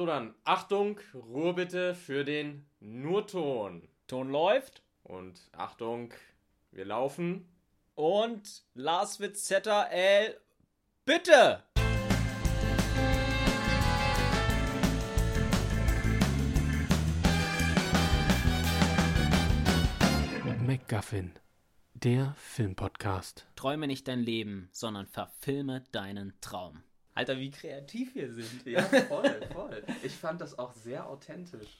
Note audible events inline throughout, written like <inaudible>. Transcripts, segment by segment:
So, dann Achtung, Ruhe bitte für den Nurton. Ton läuft. Und Achtung, wir laufen. Und Lars wird ZL. Bitte! MacGuffin, der Filmpodcast. Träume nicht dein Leben, sondern verfilme deinen Traum. Alter, wie kreativ wir sind. Ja, voll, voll. Ich fand das auch sehr authentisch.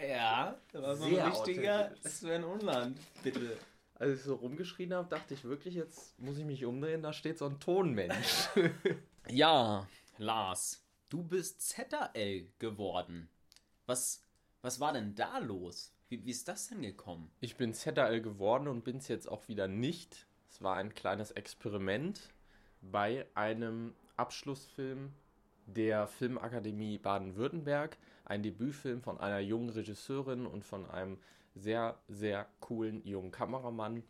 Ja, das war so ein richtiger. Sven Unland, bitte. Als ich so rumgeschrien habe, dachte ich wirklich, jetzt muss ich mich umdrehen, da steht so ein Tonmensch. <laughs> Ja, Lars, du bist ZL geworden. Was, was war denn da los? Wie, wie ist das denn gekommen? Ich bin ZL geworden und bin es jetzt auch wieder nicht. Es war ein kleines Experiment bei einem Abschlussfilm der Filmakademie Baden-Württemberg. Ein Debütfilm von einer jungen Regisseurin und von einem sehr, sehr coolen jungen Kameramann.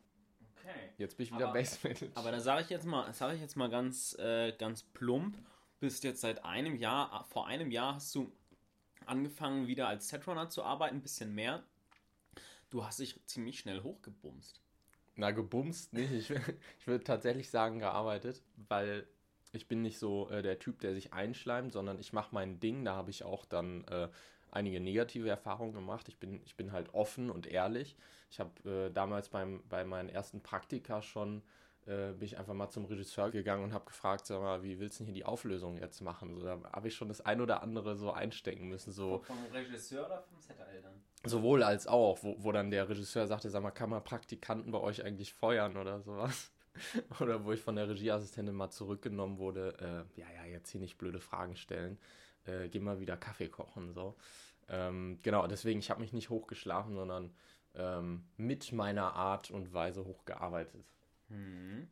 Okay. Jetzt bin ich wieder Aber- Bassmanager. Aber da sage ich jetzt mal, sage ich jetzt mal ganz, äh, ganz plump, bist jetzt seit einem Jahr, vor einem Jahr hast du angefangen wieder als Setrunner zu arbeiten, ein bisschen mehr. Du hast dich ziemlich schnell hochgebumst. Na, gebumst nicht. Ich, <laughs> ich würde tatsächlich sagen, gearbeitet, weil ich bin nicht so äh, der Typ, der sich einschleimt, sondern ich mache mein Ding. Da habe ich auch dann äh, einige negative Erfahrungen gemacht. Ich bin, ich bin halt offen und ehrlich. Ich habe äh, damals beim, bei meinen ersten Praktika schon, äh, bin ich einfach mal zum Regisseur gegangen und habe gefragt, sag mal, wie willst du denn hier die Auflösung jetzt machen? So, da habe ich schon das ein oder andere so einstecken müssen. So, Vom Regisseur oder vom ZL dann? Sowohl als auch, wo, wo dann der Regisseur sagte, sag mal, kann man Praktikanten bei euch eigentlich feuern oder sowas? <laughs> Oder wo ich von der Regieassistentin mal zurückgenommen wurde, äh, ja, ja, jetzt hier nicht blöde Fragen stellen, äh, geh mal wieder Kaffee kochen, so. Ähm, genau, deswegen, ich habe mich nicht hochgeschlafen, sondern ähm, mit meiner Art und Weise hochgearbeitet. Mhm.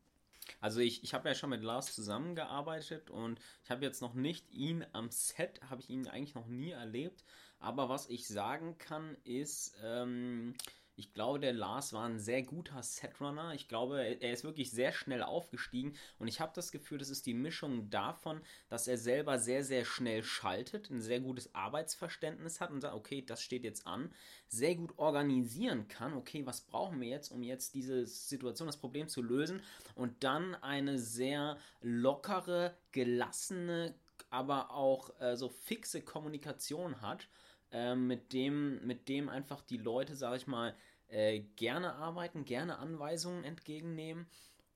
Also ich, ich habe ja schon mit Lars zusammengearbeitet und ich habe jetzt noch nicht ihn am Set, habe ich ihn eigentlich noch nie erlebt. Aber was ich sagen kann, ist, ähm, ich glaube, der Lars war ein sehr guter Setrunner. Ich glaube, er ist wirklich sehr schnell aufgestiegen. Und ich habe das Gefühl, das ist die Mischung davon, dass er selber sehr, sehr schnell schaltet, ein sehr gutes Arbeitsverständnis hat und sagt, okay, das steht jetzt an, sehr gut organisieren kann, okay, was brauchen wir jetzt, um jetzt diese Situation, das Problem zu lösen? Und dann eine sehr lockere, gelassene, aber auch äh, so fixe Kommunikation hat, äh, mit, dem, mit dem einfach die Leute, sage ich mal, äh, gerne arbeiten, gerne Anweisungen entgegennehmen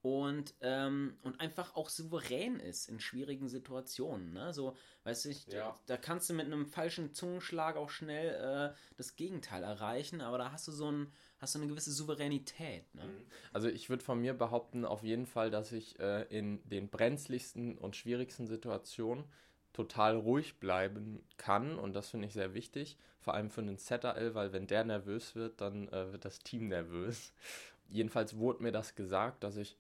und, ähm, und einfach auch souverän ist in schwierigen Situationen. Ne? So, weißt du, Ja. da kannst du mit einem falschen Zungenschlag auch schnell äh, das Gegenteil erreichen, aber da hast du so ein, hast du eine gewisse Souveränität. Ne? Also ich würde von mir behaupten auf jeden Fall, dass ich äh, in den brenzligsten und schwierigsten Situationen total ruhig bleiben kann und das finde ich sehr wichtig, vor allem für einen ZRL, weil wenn der nervös wird, dann äh, wird das Team nervös. <laughs> Jedenfalls wurde mir das gesagt, dass ich,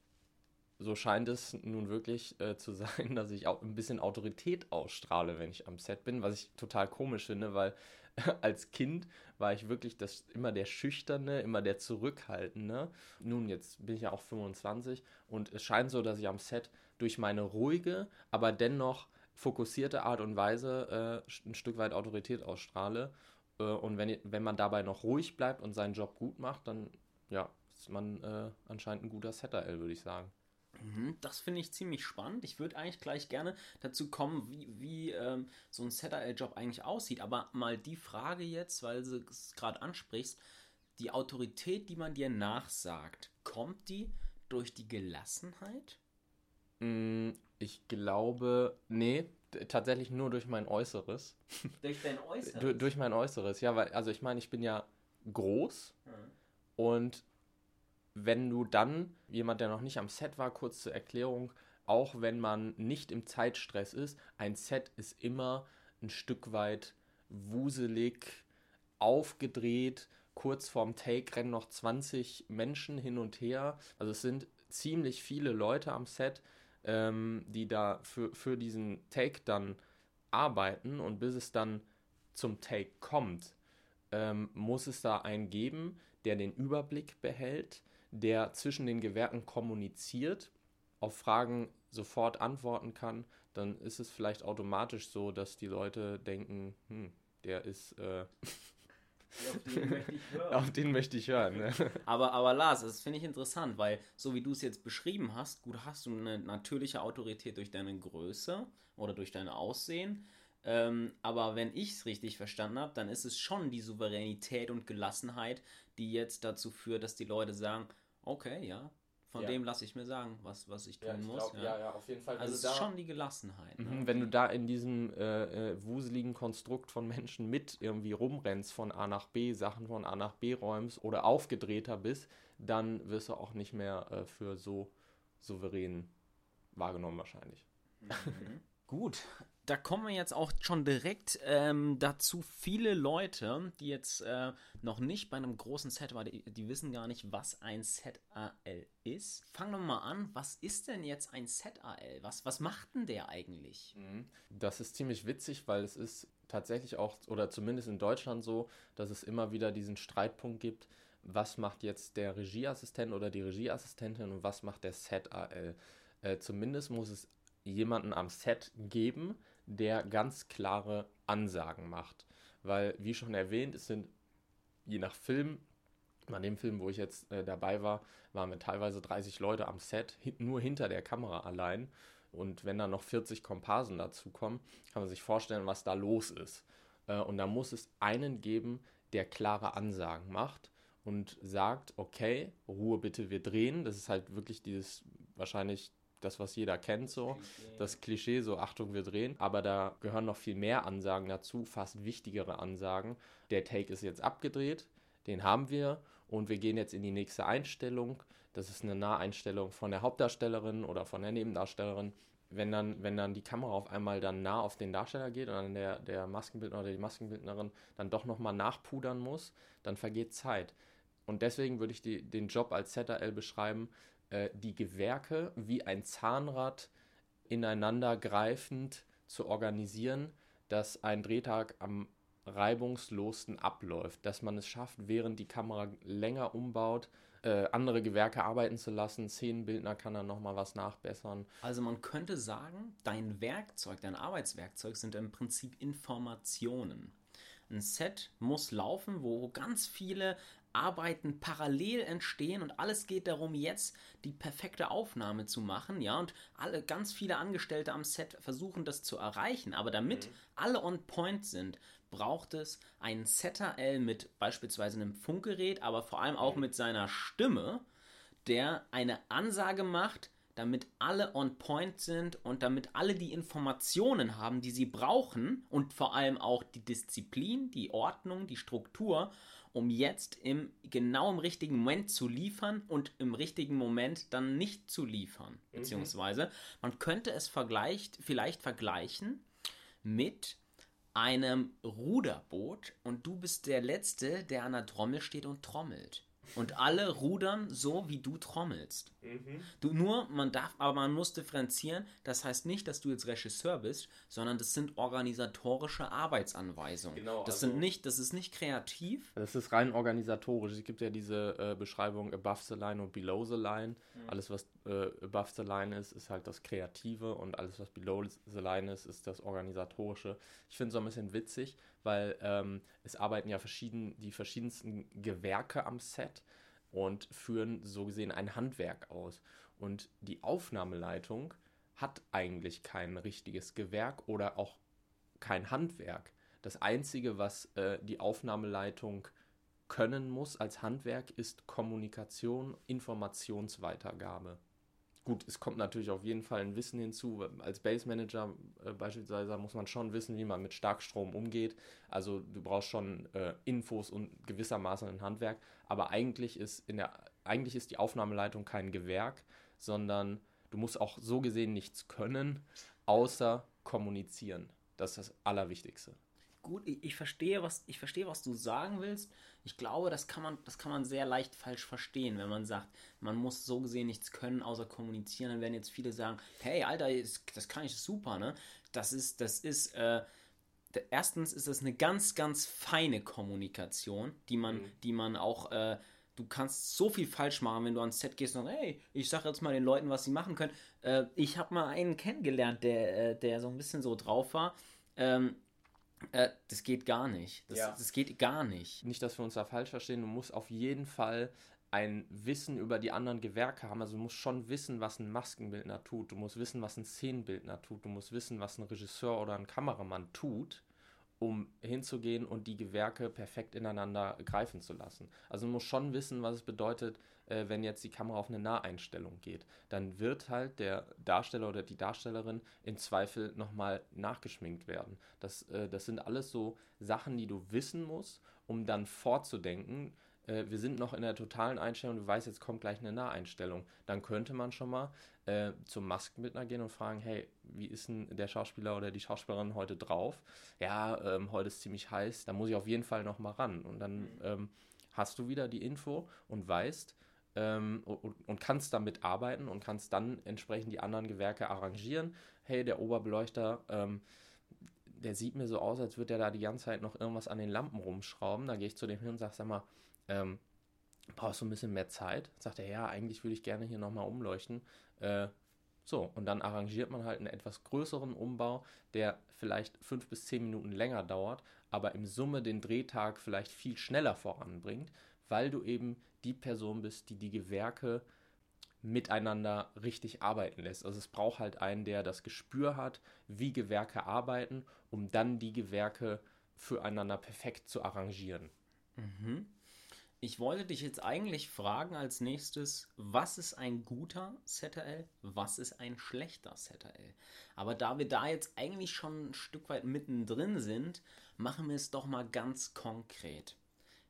so scheint es nun wirklich äh, zu <laughs> sein, dass ich auch ein bisschen Autorität ausstrahle, wenn ich am Set bin, was ich total komisch finde, weil <laughs> als Kind war ich wirklich das, immer der Schüchterne, immer der Zurückhaltende. Nun, jetzt bin ich ja auch 25 und es scheint so, dass ich am Set durch meine ruhige, aber dennoch fokussierte Art und Weise äh, ein Stück weit Autorität ausstrahle. Äh, und wenn, wenn man dabei noch ruhig bleibt und seinen Job gut macht, dann ja, ist man äh, anscheinend ein guter Setter, würde ich sagen. Mhm, Das finde ich ziemlich spannend. Ich würde eigentlich gleich gerne dazu kommen, wie, wie ähm, so ein ZRL-Job eigentlich aussieht. Aber mal die Frage jetzt, weil du es gerade ansprichst, die Autorität, die man dir nachsagt, kommt die durch die Gelassenheit? Mm, Ich glaube, nee, tatsächlich nur durch mein Äußeres. <laughs> Durch dein Äußeres? Du, durch mein Äußeres, ja, weil, also ich meine, ich bin ja groß Mhm. und wenn du dann, jemand, der noch nicht am Set war, kurz zur Erklärung, auch wenn man nicht im Zeitstress ist, ein Set ist immer ein Stück weit wuselig, aufgedreht, kurz vorm Take rennen noch 20 Menschen hin und her. Also es sind ziemlich viele Leute am Set, ähm, die da für, für diesen Take dann arbeiten und bis es dann zum Take kommt, ähm, muss es da einen geben, der den Überblick behält, der zwischen den Gewerken kommuniziert, auf Fragen sofort antworten kann, dann ist es vielleicht automatisch so, dass die Leute denken, hm, der ist. Äh, <laughs> auf den möchte ich <laughs> hören. Auf den möchte ich hören. Ne? <laughs> Aber, aber Lars, das finde ich interessant, weil so wie du es jetzt beschrieben hast, gut, hast du eine natürliche Autorität durch deine Größe oder durch dein Aussehen. Ähm, aber wenn ich es richtig verstanden habe, dann ist es schon die Souveränität und Gelassenheit, die jetzt dazu führt, dass die Leute sagen, okay, ja, von ja. dem lasse ich mir sagen, was, was ich tun ja, ich muss. Glaub, ja. ja. ja, auf jeden Fall. Also es ist schon die Gelassenheit. Ne? Mhm, wenn du da in diesem äh, äh, wuseligen Konstrukt von Menschen mit irgendwie rumrennst von A nach B, Sachen von A nach B räumst oder aufgedrehter bist, dann wirst du auch nicht mehr äh, für so souverän wahrgenommen wahrscheinlich. Mhm. <laughs> Gut, da kommen wir jetzt auch schon direkt ähm, dazu. Viele Leute, die jetzt äh, noch nicht bei einem großen Set waren, die, die, wissen gar nicht, was ein ZAL ist. Fangen wir mal an. Was ist denn jetzt ein ZAL? Was, was macht denn der eigentlich? Mhm. Das ist ziemlich witzig, weil es ist tatsächlich auch, oder zumindest in Deutschland so, dass es immer wieder diesen Streitpunkt gibt, was macht jetzt der Regieassistent oder die Regieassistentin und was macht der ZAL. Äh, zumindest muss es jemanden am Set geben, der ganz klare Ansagen macht. Weil, wie schon erwähnt, es sind je nach Film, bei dem Film, wo ich jetzt äh, dabei war, waren wir teilweise 30 Leute am Set, nur hinter der Kamera allein. Und wenn dann noch 40 Komparsen dazukommen, kann man sich vorstellen, was da los ist. Äh, und da muss es einen geben, der klare Ansagen macht und sagt, okay, Ruhe bitte, wir drehen. Das ist halt wirklich dieses wahrscheinlich das, was jeder kennt, so. Klischee. Das Klischee, so Achtung, wir drehen. Aber da gehören noch viel mehr Ansagen dazu, fast wichtigere Ansagen. Der Take ist jetzt abgedreht, den haben wir und wir gehen jetzt in die nächste Einstellung. Das ist eine Naheinstellung von der Hauptdarstellerin oder von der Nebendarstellerin. Wenn dann, wenn dann die Kamera auf einmal dann nah auf den Darsteller geht und dann der, der Maskenbildner oder die Maskenbildnerin dann doch nochmal nachpudern muss, dann vergeht Zeit. Und deswegen würde ich die, den Job als ZRL beschreiben, äh, die Gewerke wie ein Zahnrad ineinander greifend zu organisieren, dass ein Drehtag am reibungslosen abläuft, dass man es schafft, während die Kamera länger umbaut, äh, andere Gewerke arbeiten zu lassen. Szenenbildner kann dann nochmal was nachbessern. Also man könnte sagen, dein Werkzeug, dein Arbeitswerkzeug sind im Prinzip Informationen. Ein Set muss laufen, wo ganz viele Arbeiten parallel entstehen und alles geht darum, jetzt die perfekte Aufnahme zu machen, ja, und alle, ganz viele Angestellte am Set versuchen das zu erreichen, aber damit mhm. alle on point sind, braucht es einen ZRL mit beispielsweise einem Funkgerät, aber vor allem auch mhm. mit seiner Stimme, der eine Ansage macht, damit alle on point sind und damit alle die Informationen haben, die sie brauchen und vor allem auch die Disziplin, die Ordnung, die Struktur, um jetzt im genau im richtigen Moment zu liefern und im richtigen Moment dann nicht zu liefern. Mhm. Beziehungsweise man könnte es vergleicht, vielleicht vergleichen mit einem Ruderboot und du bist der Letzte, der an der Trommel steht und trommelt. Und alle rudern so, wie du trommelst. Mhm. Du nur, man darf, aber man muss differenzieren. Das heißt nicht, dass du jetzt Regisseur bist, sondern das sind organisatorische Arbeitsanweisungen. Genau, das also, sind nicht, das ist nicht kreativ. Das ist rein organisatorisch. Es gibt ja diese äh, Beschreibung above the line und below the line. Mhm. Alles, was äh, above the line ist, ist halt das Kreative und alles, was below the line ist, ist das Organisatorische. Ich finde es so ein bisschen witzig, weil ähm, es arbeiten ja verschieden, die verschiedensten Gewerke am Set und führen so gesehen ein Handwerk aus. Und die Aufnahmeleitung hat eigentlich kein richtiges Gewerk oder auch kein Handwerk. Das Einzige, was äh, die Aufnahmeleitung können muss als Handwerk, ist Kommunikation, Informationsweitergabe. Gut, es kommt natürlich auf jeden Fall ein Wissen hinzu. Als Base Manager äh, beispielsweise muss man schon wissen, wie man mit Starkstrom umgeht. Also du brauchst schon äh, Infos und gewissermaßen ein Handwerk. Aber eigentlich ist in der eigentlich ist die Aufnahmeleitung kein Gewerk, sondern du musst auch so gesehen nichts können, außer kommunizieren. Das ist das Allerwichtigste gut, ich, ich, verstehe, was, ich verstehe, was du sagen willst. Ich glaube, das kann, man, das kann man sehr leicht falsch verstehen, wenn man sagt, man muss so gesehen nichts können, außer kommunizieren. Dann werden jetzt viele sagen, hey, Alter, das kann ich super, ne? Das ist, das ist, äh, erstens ist das eine ganz, ganz feine Kommunikation, die man, mhm. die man auch, äh, du kannst so viel falsch machen, wenn du ans Set gehst und sagst, hey, ich sag jetzt mal den Leuten, was sie machen können. Äh, ich habe mal einen kennengelernt, der, äh, der so ein bisschen so drauf war. Ähm, äh, das geht gar nicht. Das, ja. das geht gar nicht. Nicht, dass wir uns da falsch verstehen. Du musst auf jeden Fall ein Wissen über die anderen Gewerke haben. Also du musst schon wissen, was ein Maskenbildner tut. Du musst wissen, was ein Szenenbildner tut. Du musst wissen, was ein Regisseur oder ein Kameramann tut, um hinzugehen und die Gewerke perfekt ineinander greifen zu lassen. Also du musst schon wissen, was es bedeutet, äh, wenn jetzt die Kamera auf eine Naheinstellung geht. Dann wird halt der Darsteller oder die Darstellerin im Zweifel nochmal nachgeschminkt werden. Das, äh, das sind alles so Sachen, die du wissen musst, um dann vorzudenken, äh, wir sind noch in der totalen Einstellung, du weißt, jetzt kommt gleich eine Naheinstellung, dann könnte man schon mal äh, zum Maskenbildner gehen und fragen, hey, wie ist denn der Schauspieler oder die Schauspielerin heute drauf? Ja, ähm, heute ist ziemlich heiß, da muss ich auf jeden Fall noch mal ran. Und dann mhm. ähm, hast du wieder die Info und weißt, ähm, und, und, kannst damit arbeiten und kannst dann entsprechend die anderen Gewerke arrangieren. Hey, der Oberbeleuchter, ähm, der sieht mir so aus, als würde er da die ganze Zeit noch irgendwas an den Lampen rumschrauben. Da gehe ich zu dem hin und sage, sag mal, ähm, brauchst du ein bisschen mehr Zeit? Sagt er, ja, eigentlich würde ich gerne hier nochmal umleuchten. Äh, so, und dann arrangiert man halt einen etwas größeren Umbau, der vielleicht fünf bis zehn Minuten länger dauert, aber im Summe den Drehtag vielleicht viel schneller voranbringt, weil du eben die Person bist, die die Gewerke miteinander richtig arbeiten lässt. Also es braucht halt einen, der das Gespür hat, wie Gewerke arbeiten, um dann die Gewerke füreinander perfekt zu arrangieren. Mhm. Ich wollte dich jetzt eigentlich fragen als nächstes, was ist ein guter ZRL, was ist ein schlechter ZRL? Aber da wir da jetzt eigentlich schon ein Stück weit mittendrin sind, machen wir es doch mal ganz konkret.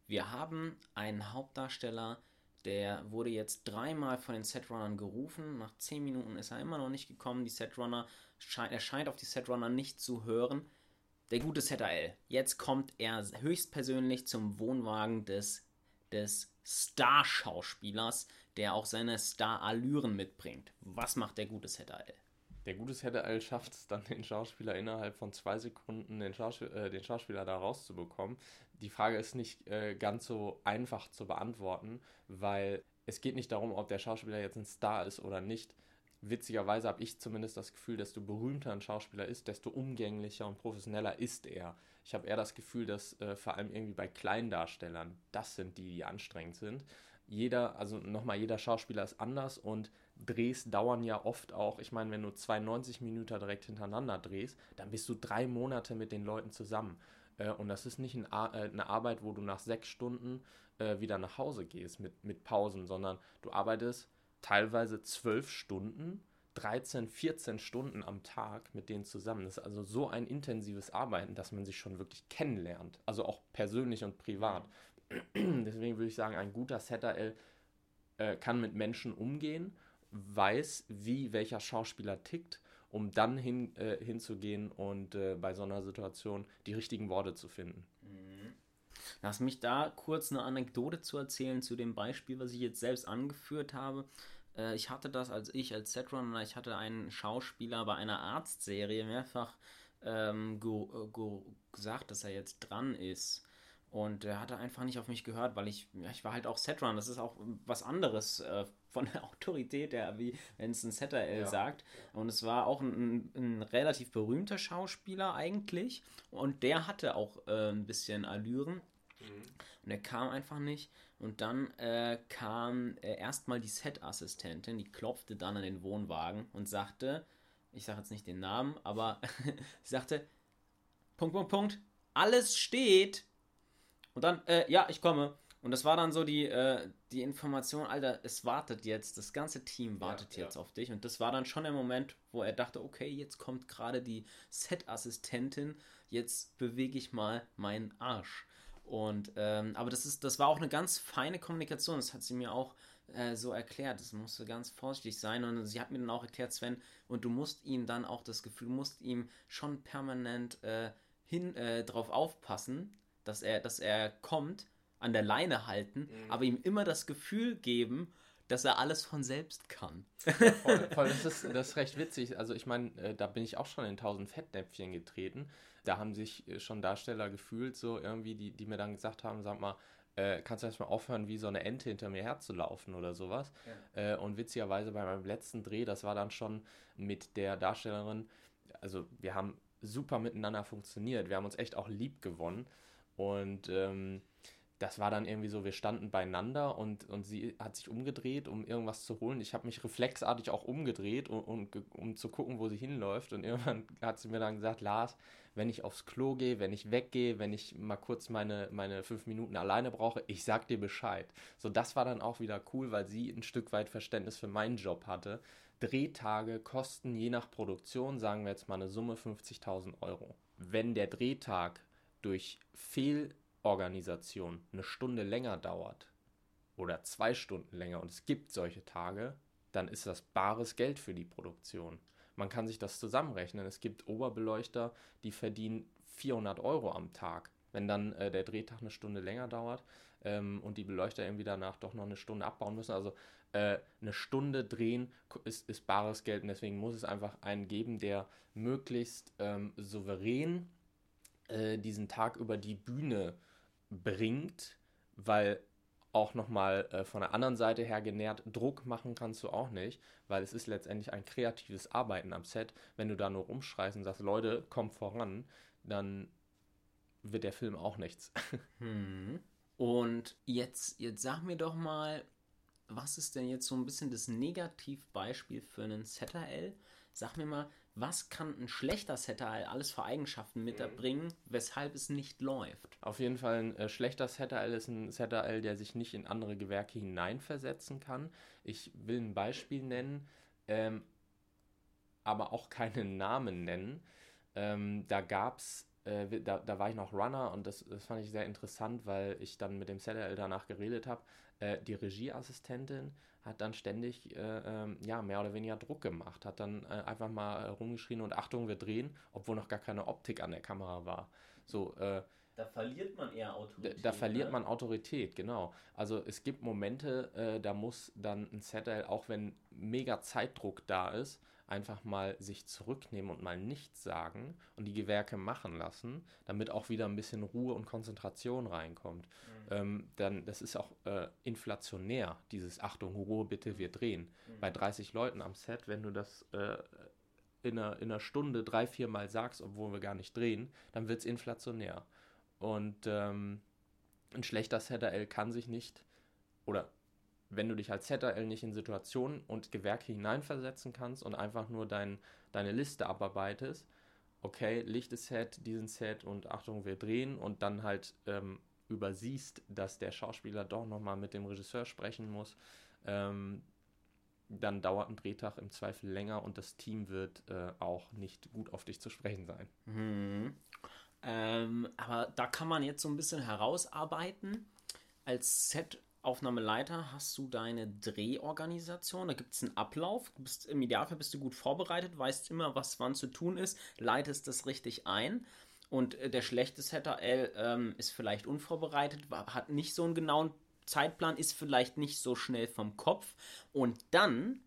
Wir haben einen Hauptdarsteller, der wurde jetzt dreimal von den Setrunnern gerufen. Nach zehn Minuten ist er immer noch nicht gekommen. Die Setrunner, er scheint auf die Setrunner nicht zu hören. Der gute ZRL. Jetzt kommt er höchstpersönlich zum Wohnwagen des des Star-Schauspielers, der auch seine Star-Allüren mitbringt. Was macht der gute ZAL? Der gute ZAL schafft es dann, den Schauspieler innerhalb von zwei Sekunden den, Schauspiel äh, den Schauspieler da rauszubekommen. Die Frage ist nicht äh, ganz so einfach zu beantworten, weil es geht nicht darum, ob der Schauspieler jetzt ein Star ist oder nicht. Witzigerweise habe ich zumindest das Gefühl, desto berühmter ein Schauspieler ist, desto umgänglicher und professioneller ist er. Ich habe eher das Gefühl, dass äh, vor allem irgendwie bei Kleindarstellern, das sind die, die anstrengend sind. Jeder, also nochmal, jeder Schauspieler ist anders und Drehs dauern ja oft auch, ich meine, wenn du 92 Minuten direkt hintereinander drehst, dann bist du drei Monate mit den Leuten zusammen. Äh, und das ist nicht ein, äh, eine Arbeit, wo du nach sechs Stunden äh, wieder nach Hause gehst mit, mit Pausen, sondern du arbeitest teilweise zwölf Stunden 13, 14 Stunden am Tag mit denen zusammen. Das ist also so ein intensives Arbeiten, dass man sich schon wirklich kennenlernt. Also auch persönlich und privat. <clears throat> Deswegen würde ich sagen, ein guter Setter L äh, kann mit Menschen umgehen, weiß, wie welcher Schauspieler tickt, um dann hin, äh, hinzugehen und äh, bei so einer Situation die richtigen Worte zu finden. Mhm. Lass mich da kurz eine Anekdote zu erzählen zu dem Beispiel, was ich jetzt selbst angeführt habe. Äh, ich hatte das als ich, als Setrunner, ich hatte einen Schauspieler bei einer Arztserie mehrfach ähm, äh, gesagt, dass er jetzt dran ist. Und er hatte einfach nicht auf mich gehört, weil ich, ja, ich war halt auch Setrun. Das ist auch was anderes äh, von der <laughs> Autorität her, wie wenn es ein Setter ja. sagt. Und es war auch ein, ein, relativ berühmter Schauspieler eigentlich. Und der hatte auch äh, ein bisschen Allüren. Mhm. Und er kam einfach nicht. Und dann äh, kam äh, erstmal die Set-Assistentin, die klopfte dann an den Wohnwagen und sagte, ich sage jetzt nicht den Namen, aber <laughs> sie sagte, Punkt, Punkt, Punkt, alles steht. Und dann, äh, ja, ich komme. Und das war dann so die, äh, die Information, Alter, es wartet jetzt, das ganze Team wartet ja, jetzt ja. auf dich. Und das war dann schon der Moment, wo er dachte, okay, jetzt kommt gerade die Set-Assistentin, jetzt bewege ich mal meinen Arsch. Und ähm, aber das ist, das war auch eine ganz feine Kommunikation. Das hat sie mir auch äh, so erklärt. Das musste ganz vorsichtig sein. Und sie hat mir dann auch erklärt, Sven, und du musst ihm dann auch das Gefühl, du musst ihm schon permanent äh, hin äh, drauf aufpassen, dass er, dass er kommt, an der Leine halten, mhm. aber ihm immer das Gefühl geben, dass er alles von selbst kann. Ja, voll, voll, <laughs> das, ist, das ist recht witzig. Also ich meine, äh, da bin ich auch schon in tausend Fettnäpfchen getreten da haben sich äh, schon Darsteller gefühlt, so irgendwie, die, die mir dann gesagt haben, sag mal, äh, kannst du erstmal aufhören, wie so eine Ente hinter mir herzulaufen oder sowas. Ja. Äh, und witzigerweise bei meinem letzten Dreh, das war dann schon mit der Darstellerin, also wir haben super miteinander funktioniert, wir haben uns echt auch lieb gewonnen. Und ähm, das war dann irgendwie so, wir standen beieinander und, und sie hat sich umgedreht, um irgendwas zu holen. Ich habe mich reflexartig auch umgedreht, um, um, um, zu gucken, wo sie hinläuft. Und irgendwann <laughs> hat sie mir dann gesagt, Lars, wenn ich aufs Klo gehe, wenn ich weggehe, wenn ich mal kurz meine, meine fünf Minuten alleine brauche, ich sag dir Bescheid. So, das war dann auch wieder cool, weil sie ein Stück weit Verständnis für meinen Job hatte. Drehtage kosten je nach Produktion, sagen wir jetzt mal eine Summe 50.000 Euro. Wenn der Drehtag durch Fehl Organisation eine Stunde länger dauert oder zwei Stunden länger und es gibt solche Tage, dann ist das bares Geld für die Produktion. Man kann sich das zusammenrechnen. Es gibt Oberbeleuchter, die verdienen 400 Euro am Tag. Wenn dann äh, der Drehtag eine Stunde länger dauert ähm, und die Beleuchter irgendwie danach doch noch eine Stunde abbauen müssen. Also äh, eine Stunde drehen ist, ist bares Geld und deswegen muss es einfach einen geben, der möglichst ähm, souverän äh, diesen Tag über die Bühne bringt, weil auch nochmal äh, von der anderen Seite her genährt, Druck machen kannst du auch nicht, weil es ist letztendlich ein kreatives Arbeiten am Set. Wenn du da nur rumschreist und sagst, Leute, kommt voran, dann wird der Film auch nichts. <laughs> Hm. Und jetzt, jetzt sag mir doch mal, was ist denn jetzt so ein bisschen das Negativbeispiel für einen ZRL? Sag mir mal, was kann ein schlechter Setter alles für Eigenschaften mitbringen, mhm. weshalb es nicht läuft? Auf jeden Fall ein äh, schlechter Setter ist ein Setter der sich nicht in andere Gewerke hineinversetzen kann. Ich will ein Beispiel nennen, ähm, aber auch keinen Namen nennen. Ähm, da gab es äh, da, da, war ich noch Runner und das, das fand ich sehr interessant, weil ich dann mit dem ZL danach geredet habe. Äh, die Regieassistentin hat dann ständig äh, ähm, ja, mehr oder weniger Druck gemacht, hat dann äh, einfach mal rumgeschrien und Achtung, wir drehen, obwohl noch gar keine Optik an der Kamera war. So, äh, da verliert man eher Autorität. Da, da verliert ne? man Autorität, genau. Also es gibt Momente, äh, da muss dann ein ZL, auch wenn mega Zeitdruck da ist, einfach mal sich zurücknehmen und mal nichts sagen und die Gewerke machen lassen, damit auch wieder ein bisschen Ruhe und Konzentration reinkommt. Mhm. Ähm, dann, das ist auch äh, inflationär, dieses Achtung, Ruhe, bitte, wir drehen. Mhm. Bei 30 Leuten am Set, wenn du das äh, in, einer, in einer Stunde drei, vier Mal sagst, obwohl wir gar nicht drehen, dann wird es inflationär. Und ähm, ein schlechter ZRL kann sich nicht oder wenn du dich als ZRL nicht in Situationen und Gewerke hineinversetzen kannst und einfach nur dein, deine Liste abarbeitest, okay, Licht ist Set, diesen Set und Achtung, wir drehen und dann halt ähm, übersiehst, dass der Schauspieler doch nochmal mit dem Regisseur sprechen muss, ähm, dann dauert ein Drehtag im Zweifel länger und das Team wird äh, auch nicht gut auf dich zu sprechen sein. Mhm. Ähm, aber da kann man jetzt so ein bisschen herausarbeiten. Als Set Aufnahmeleiter hast du deine Drehorganisation. Da gibt es einen Ablauf. Bist, Im Idealfall bist du gut vorbereitet, weißt immer, was wann zu tun ist, leitest das richtig ein. Und äh, der schlechte Setter L ähm, ist vielleicht unvorbereitet, hat nicht so einen genauen Zeitplan, ist vielleicht nicht so schnell vom Kopf. Und dann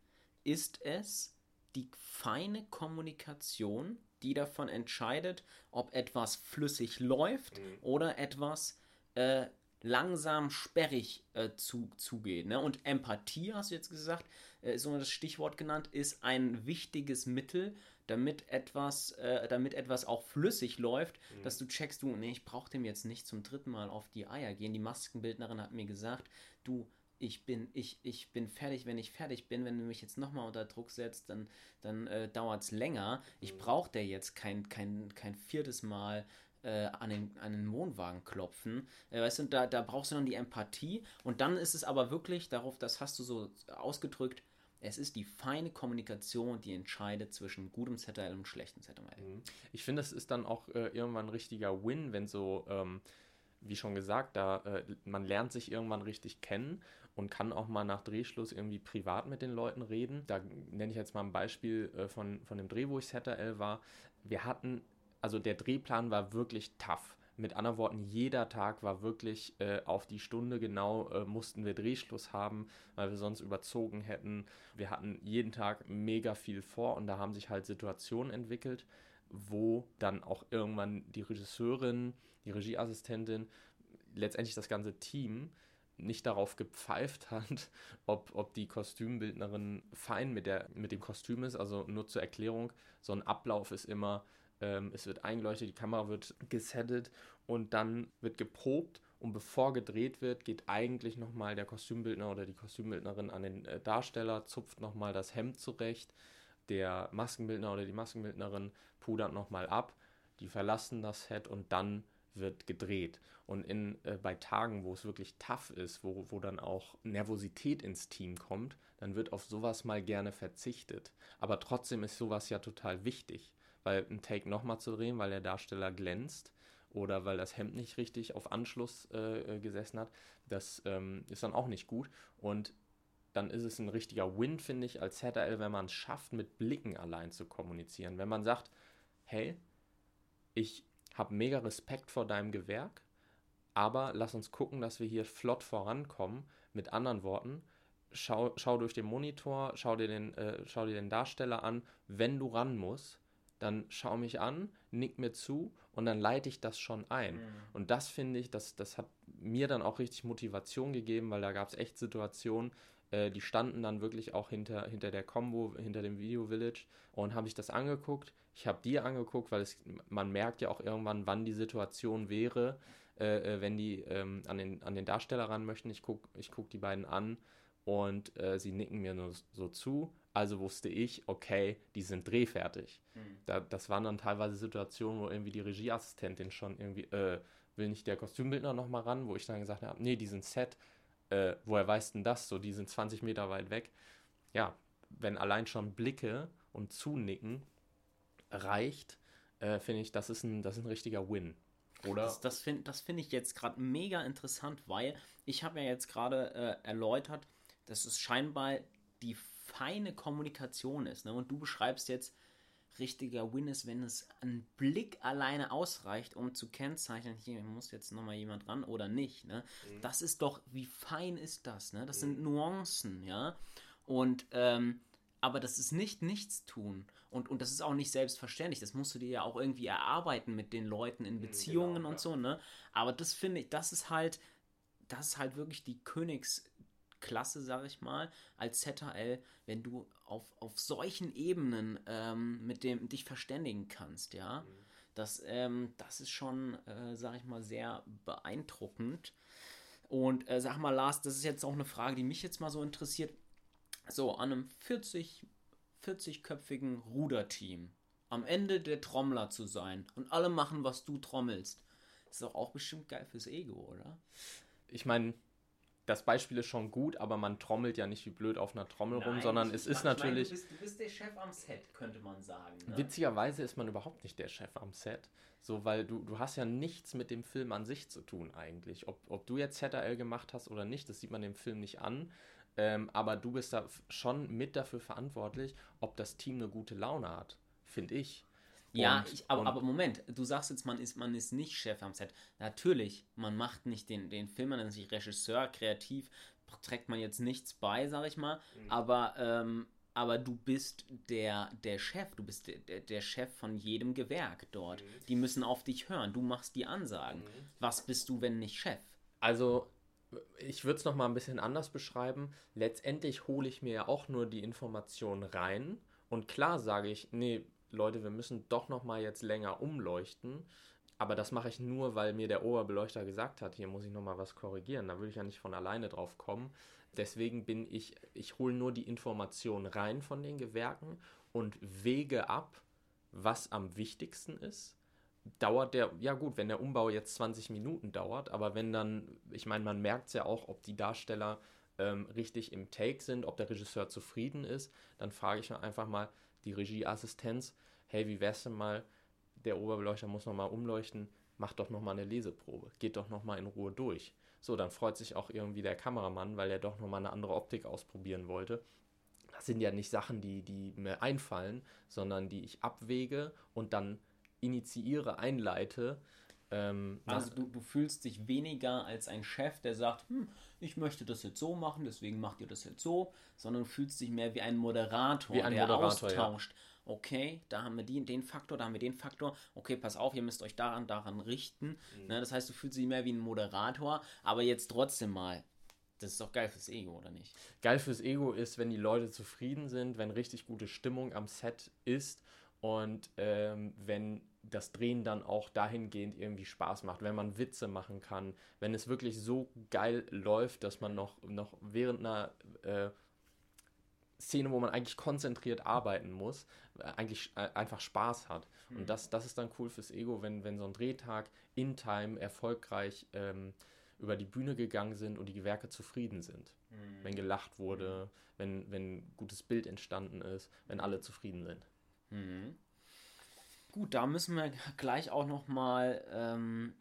ist es die feine Kommunikation, die davon entscheidet, ob etwas flüssig läuft mhm. oder etwas äh, langsam sperrig äh, zu, zugeht. Ne? Und Empathie, hast du jetzt gesagt, äh, so das Stichwort genannt, ist ein wichtiges Mittel, damit etwas, äh, damit etwas auch flüssig läuft, mhm. dass du checkst, du, nee, ich brauche dem jetzt nicht zum dritten Mal auf die Eier gehen. Die Maskenbildnerin hat mir gesagt, du, ich bin, ich, ich bin fertig, wenn ich fertig bin. Wenn du mich jetzt nochmal unter Druck setzt, dann, dann äh, dauert es länger. Ich mhm. brauche dir jetzt kein, kein, kein viertes Mal äh, an, den, an den Wohnwagen klopfen. Äh, weißt du, da, da brauchst du dann die Empathie. Und dann ist es aber wirklich darauf, das hast du so ausgedrückt, es ist die feine Kommunikation, die entscheidet zwischen gutem ZL und schlechtem ZL. Mhm. Ich finde, es ist dann auch äh, irgendwann ein richtiger Win, wenn so, ähm, wie schon gesagt, da äh, man lernt sich irgendwann richtig kennen und kann auch mal nach Drehschluss irgendwie privat mit den Leuten reden. Da nenne ich jetzt mal ein Beispiel äh, von, von dem Dreh, wo ich ZRL war. Wir hatten also der Drehplan war wirklich tough. Mit anderen Worten, jeder Tag war wirklich äh, auf die Stunde genau, äh, mussten wir Drehschluss haben, weil wir sonst überzogen hätten. Wir hatten jeden Tag mega viel vor und da haben sich halt Situationen entwickelt, wo dann auch irgendwann die Regisseurin, die Regieassistentin letztendlich das ganze Team nicht darauf gepfeift hat, <laughs> ob, ob die Kostümbildnerin fein mit, der, mit dem Kostüm ist. Also nur zur Erklärung, so ein Ablauf ist immer, ähm, es wird eingeleuchtet, die Kamera wird gesettet und dann wird geprobt und bevor gedreht wird, geht eigentlich nochmal der Kostümbildner oder die Kostümbildnerin an den äh, Darsteller, zupft nochmal das Hemd zurecht, der Maskenbildner oder die Maskenbildnerin pudert nochmal ab, die verlassen das Set und dann wird gedreht. Und in, äh, bei Tagen, wo es wirklich tough ist, wo, wo dann auch Nervosität ins Team kommt, dann wird auf sowas mal gerne verzichtet. Aber trotzdem ist sowas ja total wichtig, weil ein Take nochmal zu drehen, weil der Darsteller glänzt oder weil das Hemd nicht richtig auf Anschluss äh, äh gesessen hat, das ähm, ist dann auch nicht gut. Und dann ist es ein richtiger Win, finde ich, als ZRL, wenn man es schafft, mit Blicken allein zu kommunizieren. Wenn man sagt, hey, ich habe mega Respekt vor deinem Gewerk, aber lass uns gucken, dass wir hier flott vorankommen. Mit anderen Worten, schau, schau durch den Monitor, schau dir den, äh, schau dir den Darsteller an. Wenn du ran musst, dann schau mich an, nick mir zu und dann leite ich das schon ein. Mhm. Und das finde ich, das, das hat mir dann auch richtig Motivation gegeben, weil da gab es echt Situationen, äh, die standen dann wirklich auch hinter, hinter der Combo, hinter dem Video Village und habe ich das angeguckt. Ich habe die angeguckt, weil es, man merkt ja auch irgendwann, wann die Situation wäre, äh, äh, wenn die ähm, an, den, an den Darsteller ran möchten. Ich gucke ich guck die beiden an und äh, sie nicken mir nur so zu. Also wusste ich, okay, die sind drehfertig. Mhm. Da, das waren dann teilweise Situationen, wo irgendwie die Regieassistentin schon irgendwie, äh, will nicht der Kostümbildner nochmal ran, wo ich dann gesagt habe, nee, die sind set, äh, woher weißt denn das so, die sind 20 Meter weit weg. Ja, wenn allein schon Blicke und Zunicken reicht, äh, finde ich, das ist, ein, das ist ein richtiger Win. Oder? Das, das finde das find ich jetzt gerade mega interessant, weil ich habe ja jetzt gerade äh, erläutert, dass es scheinbar die feine Kommunikation ist. Ne? Und du beschreibst jetzt, richtiger Win ist, wenn es ein Blick alleine ausreicht, um zu kennzeichnen, hier muss jetzt nochmal jemand ran oder nicht. Ne? Mhm. Das ist doch, wie fein ist das? Ne? Das mhm. sind Nuancen, ja. Und ähm, aber das ist nicht nichts tun. Und, und das ist auch nicht selbstverständlich. Das musst du dir ja auch irgendwie erarbeiten mit den Leuten in mhm, Beziehungen genau, und ja. so, ne? Aber das finde ich, das ist halt, das ist halt wirklich die Königsklasse, sag ich mal, als ZHL, wenn du auf, auf solchen Ebenen ähm, mit dem dich verständigen kannst, ja. Mhm. Das, ähm, das ist schon, äh, sag ich mal, sehr beeindruckend. Und äh, sag mal, Lars, das ist jetzt auch eine Frage, die mich jetzt mal so interessiert. So, an einem 40, 40-köpfigen Ruderteam am Ende der Trommler zu sein und alle machen, was du trommelst, ist doch auch bestimmt geil fürs Ego, oder? Ich meine, das Beispiel ist schon gut, aber man trommelt ja nicht wie blöd auf einer Trommel Nein, rum, sondern es ist natürlich. Meine, du, bist, du, bist, der Chef am Set, könnte man sagen. Ne? Witzigerweise ist man überhaupt nicht der Chef am Set. So, weil du, du hast ja nichts mit dem Film an sich zu tun eigentlich. Ob, ob du jetzt ZRL gemacht hast oder nicht, das sieht man dem Film nicht an. Ähm, aber du bist da schon mit dafür verantwortlich, ob das Team eine gute Laune hat, finde ich. Ja, ich, aber, aber, Moment, du sagst jetzt, man ist, man ist nicht Chef am Set. Natürlich, man macht nicht den, den Film, man ist nicht Regisseur, kreativ, trägt man jetzt nichts bei, sag ich mal, mhm. aber, ähm, aber du bist der, der Chef, du bist der, der Chef von jedem Gewerk dort. Mhm. Die müssen auf dich hören, du machst die Ansagen. Mhm. Was bist du, wenn nicht Chef? Also, ich würde es nochmal ein bisschen anders beschreiben. Letztendlich hole ich mir ja auch nur die Informationen rein und klar sage ich, nee, Leute, wir müssen doch noch mal jetzt länger umleuchten. Aber das mache ich nur, weil mir der Oberbeleuchter gesagt hat, hier muss ich noch mal was korrigieren. Da würde ich ja nicht von alleine drauf kommen. Deswegen bin ich, ich hole nur die Informationen rein von den Gewerken und wege ab, was am wichtigsten ist. Dauert der, ja gut, wenn der Umbau jetzt 20 Minuten dauert, aber wenn dann, ich meine, man merkt es ja auch, ob die Darsteller ähm, richtig im Take sind, ob der Regisseur zufrieden ist, dann frage ich einfach mal, die Regieassistenz, hey, wie wär's denn mal, der Oberbeleuchter muss nochmal umleuchten, mach doch nochmal eine Leseprobe, geht doch nochmal in Ruhe durch. So, dann freut sich auch irgendwie der Kameramann, weil er doch nochmal eine andere Optik ausprobieren wollte. Das sind ja nicht Sachen, die, die mir einfallen, sondern die ich abwäge und dann initiiere, einleite. Ähm, also du, du fühlst dich weniger als ein Chef, der sagt, hm, ich möchte das jetzt so machen, deswegen macht ihr das jetzt so, sondern du fühlst dich mehr wie ein Moderator, wie ein der Moderator, austauscht. Ja. okay, da haben wir die, den Faktor, da haben wir den Faktor, okay, pass auf, ihr müsst euch daran, daran richten. Mhm. Ne, das heißt, du fühlst dich mehr wie ein Moderator, aber jetzt trotzdem mal. Das ist doch geil fürs Ego, oder nicht? Geil fürs Ego ist, wenn die Leute zufrieden sind, wenn richtig gute Stimmung am Set ist und ähm, wenn das Drehen dann auch dahingehend irgendwie Spaß macht, wenn man Witze machen kann, wenn es wirklich so geil läuft, dass man noch, noch während einer äh, Szene, wo man eigentlich konzentriert arbeiten muss, äh, eigentlich äh, einfach Spaß hat. Mhm. Und das, das ist dann cool fürs Ego, wenn, wenn so ein Drehtag in Time erfolgreich ähm, über die Bühne gegangen sind und die Gewerke zufrieden sind. Mhm. Wenn gelacht wurde, mhm. wenn, wenn gutes Bild entstanden ist, wenn alle zufrieden sind. Mhm. Gut, da müssen wir gleich auch noch mal ähm,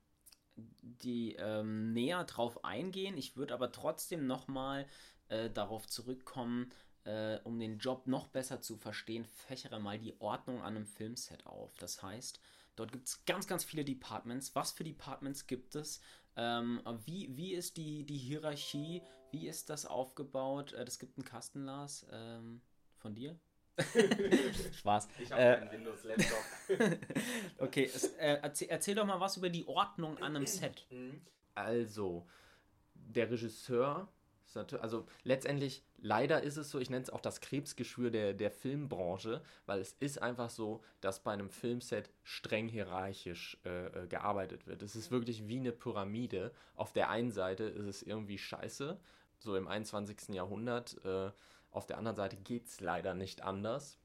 die ähm, näher drauf eingehen. Ich würde aber trotzdem noch mal äh, darauf zurückkommen, äh, um den Job noch besser zu verstehen, fächere mal die Ordnung an einem Filmset auf. Das heißt, dort gibt es ganz, ganz viele Departments. Was für Departments gibt es? Ähm, wie, wie ist die, die Hierarchie? Wie ist das aufgebaut? Äh, das gibt einen Kasten, Lars, ähm, von dir. <laughs> Spaß. Ich habe äh, einen Windows-Laptop. <laughs> okay, es, äh, erzähl, erzähl, doch mal was über die Ordnung an einem Set. <clears throat> Also, der Regisseur also letztendlich, leider ist es so, ich nenne es auch das Krebsgeschwür der, der Filmbranche, weil es ist einfach so, dass bei einem Filmset streng hierarchisch äh, äh gearbeitet wird. Es ist wirklich wie eine Pyramide. Auf der einen Seite ist es irgendwie scheiße, so im 21. Jahrhundert. Äh, auf der anderen Seite geht es leider nicht anders.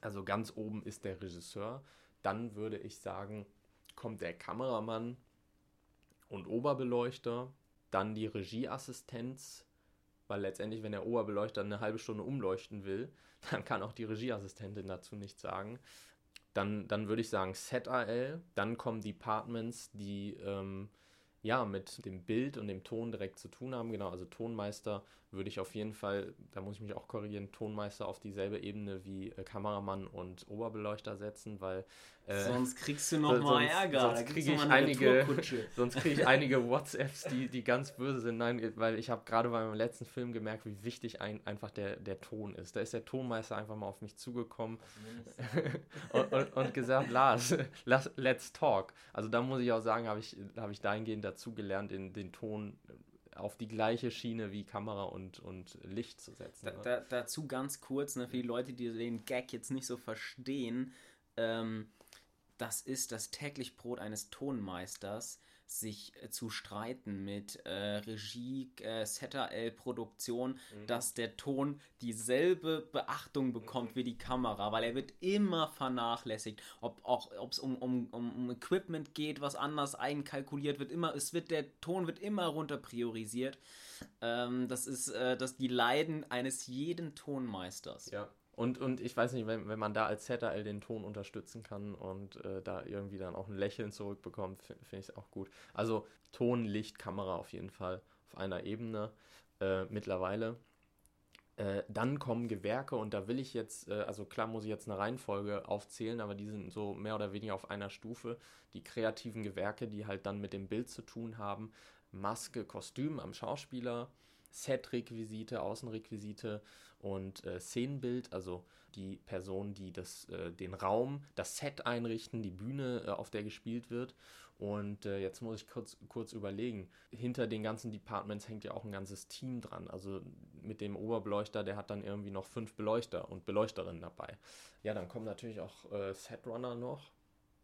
Also ganz oben ist der Regisseur. Dann würde ich sagen, kommt der Kameramann und Oberbeleuchter, dann die Regieassistenz, weil letztendlich, wenn der Oberbeleuchter eine halbe Stunde umleuchten will, <laughs> dann kann auch die Regieassistentin dazu nichts sagen. Dann, dann würde ich sagen Set-AL, dann kommen Departments, die ähm, ja, mit dem Bild und dem Ton direkt zu tun haben. Genau, also Tonmeister würde ich auf jeden Fall, da muss ich mich auch korrigieren, Tonmeister auf dieselbe Ebene wie äh, Kameramann und Oberbeleuchter setzen, weil äh, sonst kriegst du <laughs> noch mal Ärger. Sonst kriege ich einige, <laughs> sonst kriege ich einige WhatsApps, die, die ganz böse sind. Nein, weil ich habe gerade bei meinem letzten Film gemerkt, wie wichtig ein, einfach der, der Ton ist. Da ist der Tonmeister einfach mal auf mich zugekommen <laughs> und, und, und, gesagt, Lars, let's talk. Also da muss ich auch sagen, habe ich, hab ich dahingehend dazugelernt, in den Ton auf die gleiche Schiene wie Kamera und, und Licht zu setzen. Da, ne? da, dazu ganz kurz, ne, für die Leute, die den Gag jetzt nicht so verstehen, ähm, das ist das täglich Brot eines Tonmeisters, sich äh, zu streiten mit äh, Regie, äh, ZRL, Produktion, mhm. dass der Ton dieselbe Beachtung bekommt mhm. wie die Kamera, weil er wird immer vernachlässigt. Ob es um, um, um, Equipment geht, was anders einkalkuliert wird, immer, es wird, der Ton wird immer runter priorisiert. Ähm, das ist äh, das die Leiden eines jeden Tonmeisters. Ja. Und, und ich weiß nicht, wenn, wenn man da als ZRL den Ton unterstützen kann und äh, da irgendwie dann auch ein Lächeln zurückbekommt, finde ich es auch gut. Also Ton, Licht, Kamera auf jeden Fall auf einer Ebene äh, mittlerweile. Äh, dann kommen Gewerke und da will ich jetzt, äh, also klar muss ich jetzt eine Reihenfolge aufzählen, aber die sind so mehr oder weniger auf einer Stufe. Die kreativen Gewerke, die halt dann mit dem Bild zu tun haben. Maske, Kostüm am Schauspieler, Set-Requisite, Außenrequisite und äh, Szenenbild, also die Personen, die das, äh, den Raum, das Set einrichten, die Bühne, äh, auf der gespielt wird. Und äh, jetzt muss ich kurz, kurz überlegen. Hinter den ganzen Departments hängt ja auch ein ganzes Team dran. Also mit dem Oberbeleuchter, der hat dann irgendwie noch fünf Beleuchter und Beleuchterinnen dabei. Ja, dann kommen natürlich auch äh, Setrunner noch.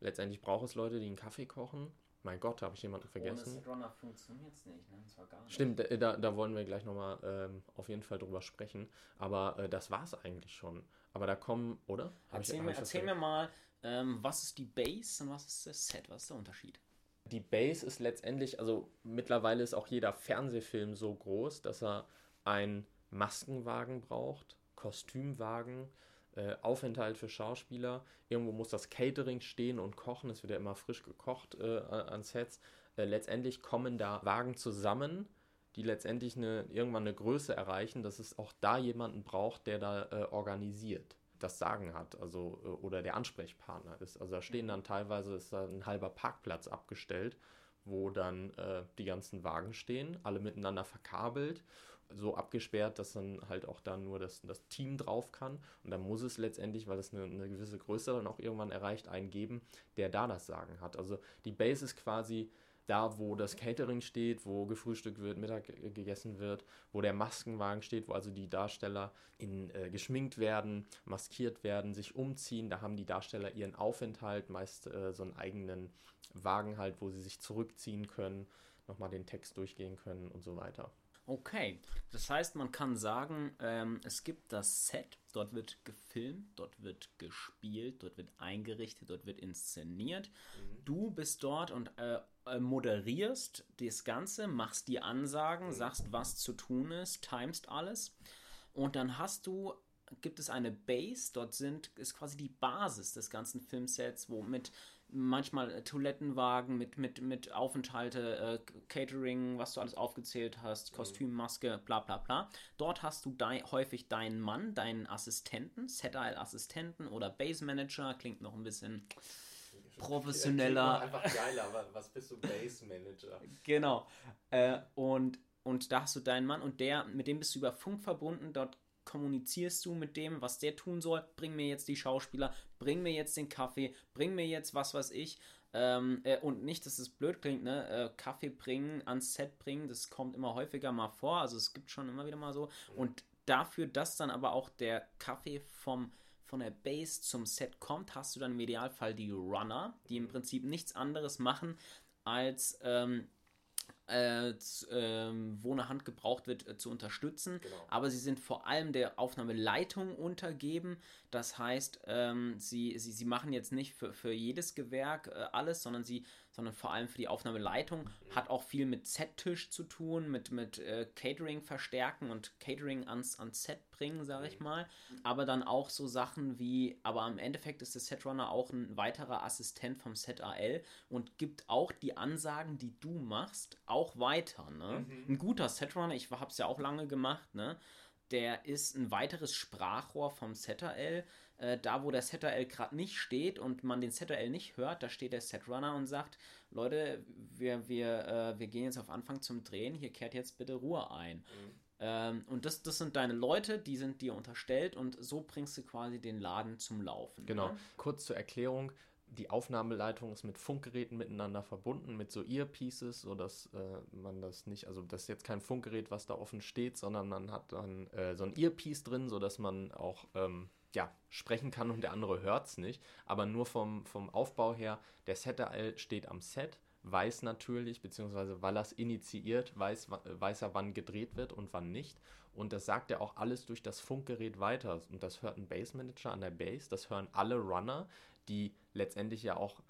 Letztendlich braucht es Leute, die einen Kaffee kochen. Mein Gott, habe ich jemanden vergessen? Ohne Runner funktioniert es nicht, ne? Das war gar nicht. Stimmt, da, da wollen wir gleich nochmal ähm, auf jeden Fall drüber sprechen. Aber äh, das war es eigentlich schon. Aber da kommen, oder? erzähl, ich, mir, erzähl mir, mal, ähm, was ist die Base und was ist das Set? Was ist der Unterschied? Die Base ist letztendlich, also mittlerweile ist auch jeder Fernsehfilm so groß, dass er einen Maskenwagen braucht, Kostümwagen, äh, Aufenthalt für Schauspieler. Irgendwo muss das Catering stehen und kochen. Es wird ja immer frisch gekocht äh, an Sets. Äh, letztendlich kommen da Wagen zusammen, die letztendlich eine, irgendwann eine Größe erreichen, dass es auch da jemanden braucht, der da äh, organisiert das Sagen hat, also äh, oder der Ansprechpartner ist. Also da stehen dann teilweise ist da ein halber Parkplatz abgestellt wo dann äh, die ganzen Wagen stehen, alle miteinander verkabelt, so abgesperrt, dass dann halt auch da nur das, das Team drauf kann. Und dann muss es letztendlich, weil es eine, eine gewisse Größe dann auch irgendwann erreicht, einen geben, der da das Sagen hat. Also die Base ist quasi da, wo das Catering steht, wo gefrühstückt wird, Mittag gegessen wird, wo der Maskenwagen steht, wo also die Darsteller in, äh, geschminkt werden, maskiert werden, sich umziehen. Da haben die Darsteller ihren Aufenthalt, meist äh, so einen eigenen Wagen halt, wo sie sich zurückziehen können, nochmal den Text durchgehen können und so weiter. Okay, das heißt, man kann sagen, ähm, es gibt das Set, dort wird gefilmt, dort wird gespielt, dort wird eingerichtet, dort wird inszeniert. Mhm. Du bist dort und äh, äh, moderierst das Ganze, machst die Ansagen, mhm. sagst, was zu tun ist, timest alles. Und dann hast du gibt es eine Base, dort sind, ist quasi die Basis des ganzen Filmsets, wo mit manchmal äh, Toilettenwagen mit, mit, mit Aufenthalte, äh, Catering, was du alles aufgezählt hast, mhm. Kostüm, Maske, bla bla bla. Dort hast du dein, häufig deinen Mann, deinen Assistenten, Set-Assistenten oder Base Manager, klingt noch ein bisschen professioneller. Einfach geiler, was bist du Base Manager? genau. Äh, und, und da hast du deinen Mann und der, mit dem bist du über Funk verbunden, dort kommunizierst du mit dem, was der tun soll. Bring mir jetzt die Schauspieler, bring mir jetzt den Kaffee, bring mir jetzt was weiß ich. Ähm, äh, und nicht, dass es blöd klingt, ne? Äh, Kaffee bringen, ans Set bringen, das kommt immer häufiger mal vor. Also es gibt schon immer wieder mal so. Und dafür, dass dann aber auch der Kaffee vom von der Base zum Set kommt, hast du dann im Idealfall die Runner, die im Prinzip nichts anderes machen, als ähm, äh, äh, wo eine Hand gebraucht wird, äh, zu unterstützen. Genau. Aber sie sind vor allem der Aufnahmeleitung untergeben. Das heißt, ähm, sie, sie, sie machen jetzt nicht für, für jedes Gewerk äh, alles, sondern sie sondern vor allem für die Aufnahmeleitung. Hat auch viel mit Set-Tisch zu tun, mit, mit äh, Catering verstärken und Catering ans, ans Set bringen, sage ich mhm. mal. Aber dann auch so Sachen wie, aber im Endeffekt ist der Setrunner auch ein weiterer Assistent vom Set AL und gibt auch die Ansagen, die du machst, auch weiter. Ne? Mhm. Ein guter Setrunner, ich habe es ja auch lange gemacht, ne? der ist ein weiteres Sprachrohr vom ZRL. Äh, da, wo der ZRL gerade nicht steht und man den ZRL nicht hört, da steht der Setrunner und sagt, Leute, wir, wir, äh, wir gehen jetzt auf Anfang zum Drehen, hier kehrt jetzt bitte Ruhe ein. Mhm. Ähm, und das, das sind deine Leute, die sind dir unterstellt und so bringst du quasi den Laden zum Laufen. Genau. Ne? Kurz zur Erklärung die Aufnahmeleitung ist mit Funkgeräten miteinander verbunden, mit so Earpieces, sodass äh, man das nicht, also das ist jetzt kein Funkgerät, was da offen steht, sondern man hat dann äh, so ein Earpiece drin, sodass man auch ähm, ja, sprechen kann und der andere hört es nicht. Aber nur vom, vom Aufbau her, der Setter steht am Set, weiß natürlich, beziehungsweise weil er es initiiert, weiß, weiß er, wann gedreht wird und wann nicht. Und das sagt er auch alles durch das Funkgerät weiter. Und das hört ein Base Manager an der Base, das hören alle Runner, die letztendlich ja auch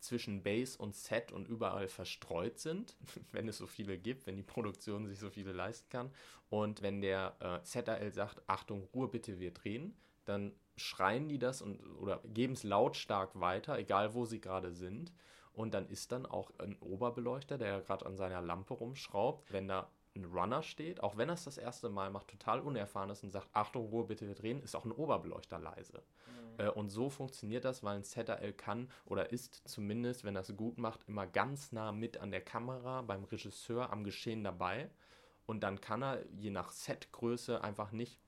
zwischen Base und Set und überall verstreut sind, <laughs> wenn es so viele gibt, wenn die Produktion sich so viele leisten kann. Und wenn der äh, ZRL sagt, Achtung, Ruhe bitte, wir drehen, dann schreien die das und oder geben es lautstark weiter, egal wo sie gerade sind. Und dann ist dann auch ein Oberbeleuchter, der gerade an seiner Lampe rumschraubt. Wenn da ein Runner steht, auch wenn er es das erste Mal macht, total unerfahren ist und sagt, Achtung, Ruhe, bitte wir drehen, ist auch ein Oberbeleuchter leise. Mhm. Äh, und so funktioniert das, weil ein ZRL kann oder ist zumindest, wenn er es gut macht, immer ganz nah mit an der Kamera, beim Regisseur am Geschehen dabei. Und dann kann er je nach Setgröße einfach nicht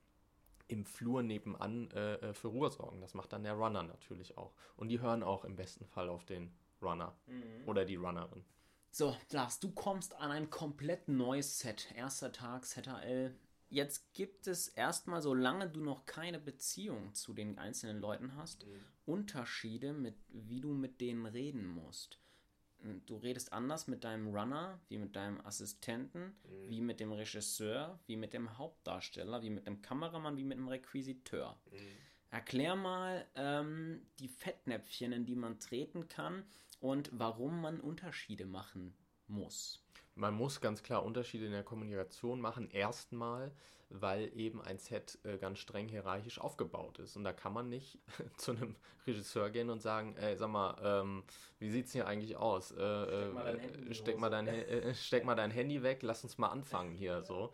im Flur nebenan äh, äh, für Ruhe sorgen. Das macht dann der Runner natürlich auch. Und die hören auch im besten Fall auf den Runner mhm. oder die Runnerin. So, Lars, du kommst an ein komplett neues Set. Erster Tag, ZHL. Jetzt gibt es erstmal, solange du noch keine Beziehung zu den einzelnen Leuten hast, mhm. Unterschiede, mit, wie du mit denen reden musst. Du redest anders mit deinem Runner, wie mit deinem Assistenten, mhm. wie mit dem Regisseur, wie mit dem Hauptdarsteller, wie mit dem Kameramann, wie mit dem Requisiteur. Mhm. Erklär mal ähm, die Fettnäpfchen, in die man treten kann und warum man Unterschiede machen muss. Man muss ganz klar Unterschiede in der Kommunikation machen. Erstmal, weil eben ein Set äh, ganz streng hierarchisch aufgebaut ist. Und da kann man nicht <laughs> zu einem Regisseur gehen und sagen, ey, sag mal, ähm, wie sieht's hier eigentlich aus? Äh, steck, mal dein äh, steck, mal dein, steck mal dein Handy weg, lass uns mal anfangen hier so.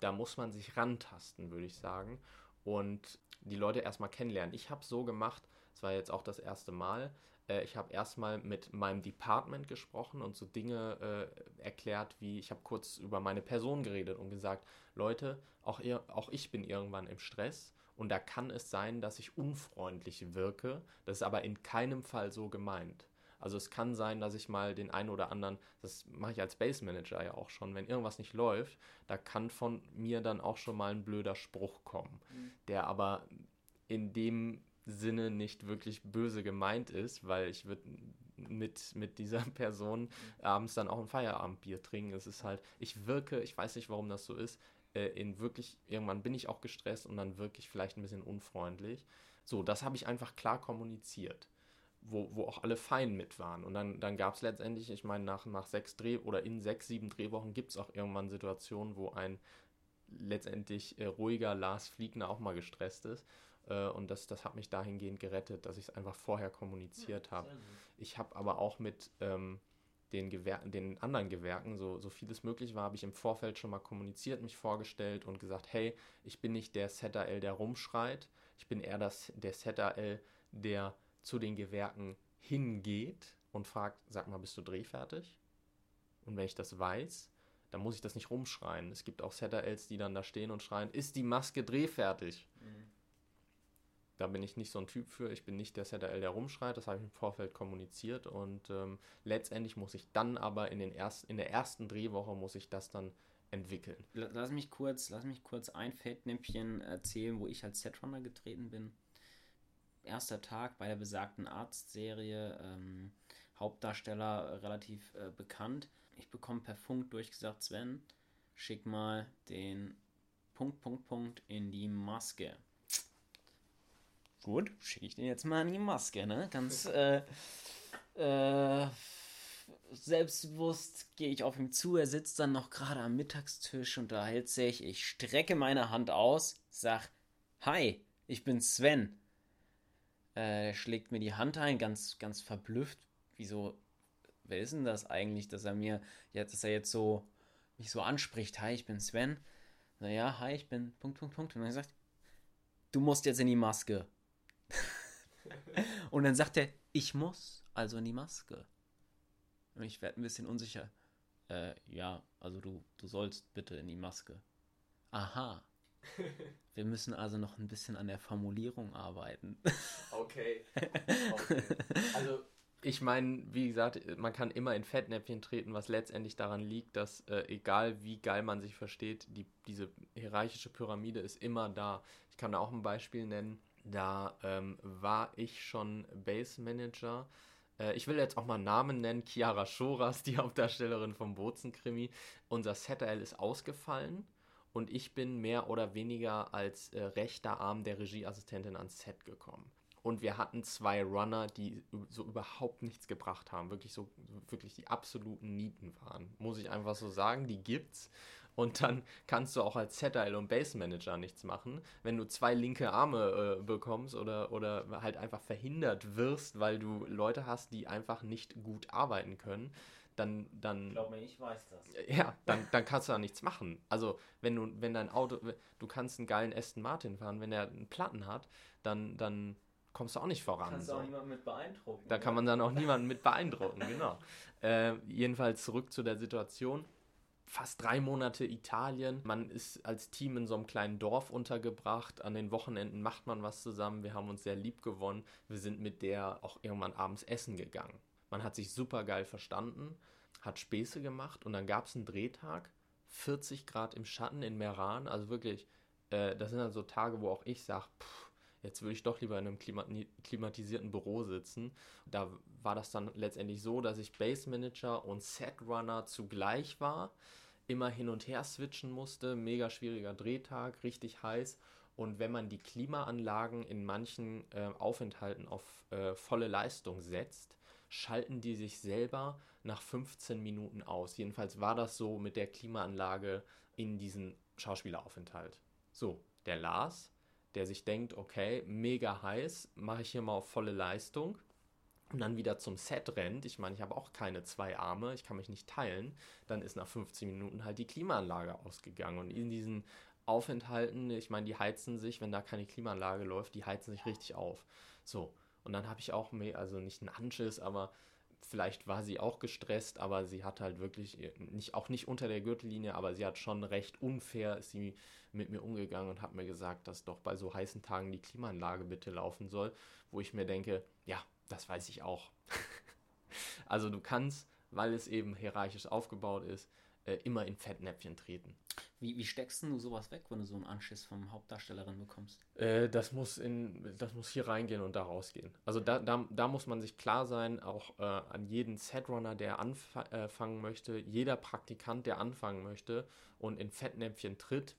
Da muss man sich rantasten, würde ich sagen. Und die Leute erstmal kennenlernen. Ich habe so gemacht, es war jetzt auch das erste Mal, Äh, ich habe erstmal mit meinem Department gesprochen und so Dinge äh, erklärt, wie ich habe kurz über meine Person geredet und gesagt, Leute, auch, ihr, auch ich bin irgendwann im Stress und da kann es sein, dass ich unfreundlich wirke. Das ist aber in keinem Fall so gemeint. Also es kann sein, dass ich mal den einen oder anderen, das mache ich als Base Manager ja auch schon, wenn irgendwas nicht läuft, da kann von mir dann auch schon mal ein blöder Spruch kommen, mhm. der aber in dem Sinne nicht wirklich böse gemeint ist, weil ich würde mit, mit dieser <laughs> Person abends dann auch ein Feierabendbier trinken. Es ist halt, ich wirke, ich weiß nicht, warum das so ist, äh, in wirklich, irgendwann bin ich auch gestresst und dann wirklich vielleicht ein bisschen unfreundlich. So, das habe ich einfach klar kommuniziert wo, wo auch alle fein mit waren. Und dann, dann gab es letztendlich, ich meine, nach, nach sechs Dreh- oder in sechs, sieben Drehwochen gibt es auch irgendwann Situationen, wo ein letztendlich äh, ruhiger Lars Fliegner auch mal gestresst ist. Äh, und das, das hat mich dahingehend gerettet, dass ich es einfach vorher kommuniziert ja, habe. Ich habe aber auch mit ähm, den, Gewer den anderen Gewerken, so, so vieles möglich war, habe ich im Vorfeld schon mal kommuniziert, mich vorgestellt und gesagt, hey, ich bin nicht der Setter L, der rumschreit, ich bin eher das, der Setter L, der zu den Gewerken hingeht und fragt, sag mal, bist du drehfertig? Und wenn ich das weiß, dann muss ich das nicht rumschreien. Es gibt auch Setter-Els, die dann da stehen und schreien, ist die Maske drehfertig? Mhm. Da bin ich nicht so ein Typ für. Ich bin nicht der Setter-L, der rumschreit. Das habe ich im Vorfeld kommuniziert. Und ähm, letztendlich muss ich dann aber in, den erst, in der ersten Drehwoche muss ich das dann entwickeln. Lass mich kurz, lass mich kurz ein Feldnäpfchen erzählen, wo ich als Setrunner getreten bin erster Tag bei der besagten Arztserie. Ähm, Hauptdarsteller relativ äh, bekannt. Ich bekomme per Funk durchgesagt, Sven, schick mal den Punkt, Punkt, Punkt in die Maske. Gut, schicke ich den jetzt mal in die Maske, ne? Ganz <laughs> äh, äh, selbstbewusst gehe ich auf ihn zu. Er sitzt dann noch gerade am Mittagstisch und da hält sich. Ich strecke meine Hand aus, sag: Hi, ich bin Sven. Äh, schlägt mir die Hand ein, ganz, ganz verblüfft. Wieso, wer ist denn das eigentlich, dass er mir, jetzt, dass er jetzt so, mich so anspricht, hi, ich bin Sven. Naja, hi, ich bin Punkt, Punkt, Punkt. Und dann sagt, du musst jetzt in die Maske. <laughs> und dann sagt er, ich muss also in die Maske. Und ich werde ein bisschen unsicher. Äh, ja, also du, du sollst bitte in die Maske. Aha. <laughs> Wir müssen also noch ein bisschen an der Formulierung arbeiten. Okay. <laughs> okay. Also ich meine, wie gesagt, man kann immer in Fettnäpfchen treten, was letztendlich daran liegt, dass äh, egal wie geil man sich versteht, die, diese hierarchische Pyramide ist immer da. Ich kann da auch ein Beispiel nennen. Da ähm, war ich schon Base Manager. Äh, ich will jetzt auch mal Namen nennen. Chiara Schoras, <laughs> die Hauptdarstellerin vom Bozen-Krimi. Unser Setel ist ausgefallen und ich bin mehr oder weniger als äh, rechter Arm der Regieassistentin ans Set gekommen. Und wir hatten zwei Runner, die so überhaupt nichts gebracht haben, wirklich so wirklich die absoluten Nieten waren, muss ich einfach so sagen. Die gibt's. Und dann kannst du auch als ZL und Base Manager nichts machen. Wenn du zwei linke Arme äh, bekommst oder, oder halt einfach verhindert wirst, weil du Leute hast, die einfach nicht gut arbeiten können, dann, dann. Glaub mir, ich weiß das. Ja, dann, dann kannst du da nichts machen. Also, wenn du, wenn dein Auto, du kannst einen geilen Aston Martin fahren, wenn er einen Platten hat, dann, dann kommst du auch nicht voran. Kannst du so. auch niemanden mit beeindrucken. Da kann man dann auch niemanden mit beeindrucken, genau. <laughs> Äh, jedenfalls zurück zu der Situation. Fast drei Monate Italien. Man ist als Team in so einem kleinen Dorf untergebracht. An den Wochenenden macht man was zusammen. Wir haben uns sehr lieb gewonnen. Wir sind mit der auch irgendwann abends essen gegangen. Man hat sich super geil verstanden, hat Späße gemacht und dann gab es einen Drehtag, 40 Grad im Schatten in Meran, also wirklich, äh, das sind dann so Tage, wo auch ich sage, jetzt würde ich doch lieber in einem klimatisierten Büro sitzen. Da war das dann letztendlich so, dass ich Base Manager und Setrunner zugleich war, immer hin und her switchen musste, mega schwieriger Drehtag, richtig heiß. Und wenn man die Klimaanlagen in manchen äh, Aufenthalten auf äh, volle Leistung setzt, schalten die sich selber nach 15 Minuten aus. Jedenfalls war das so mit der Klimaanlage in diesem Schauspieleraufenthalt. So, der Lars, der sich denkt, okay, mega heiß, mache ich hier mal auf volle Leistung und dann wieder zum Set rennt, ich meine, ich habe auch keine zwei Arme, ich kann mich nicht teilen, dann ist nach 15 Minuten halt die Klimaanlage ausgegangen. Und in diesen Aufenthalten, ich meine, die heizen sich, wenn da keine Klimaanlage läuft, die heizen sich richtig auf. So, Und dann habe ich auch, mehr, also nicht einen Anschiss, aber vielleicht war sie auch gestresst, aber sie hat halt wirklich, nicht, auch nicht unter der Gürtellinie, aber sie hat schon recht unfair, ist sie mit mir umgegangen und hat mir gesagt, dass doch bei so heißen Tagen die Klimaanlage bitte laufen soll, wo ich mir denke, ja, das weiß ich auch. <laughs> also du kannst, weil es eben hierarchisch aufgebaut ist, äh, immer in Fettnäpfchen treten. Wie, wie steckst du sowas weg, wenn du so einen Anschiss vom Hauptdarstellerin bekommst? Äh, das, muss in, das muss hier reingehen und da rausgehen. Also da, da, da muss man sich klar sein, auch äh, an jeden Setrunner, der anfangen äh, möchte, jeder Praktikant, der anfangen möchte und in Fettnäpfchen tritt,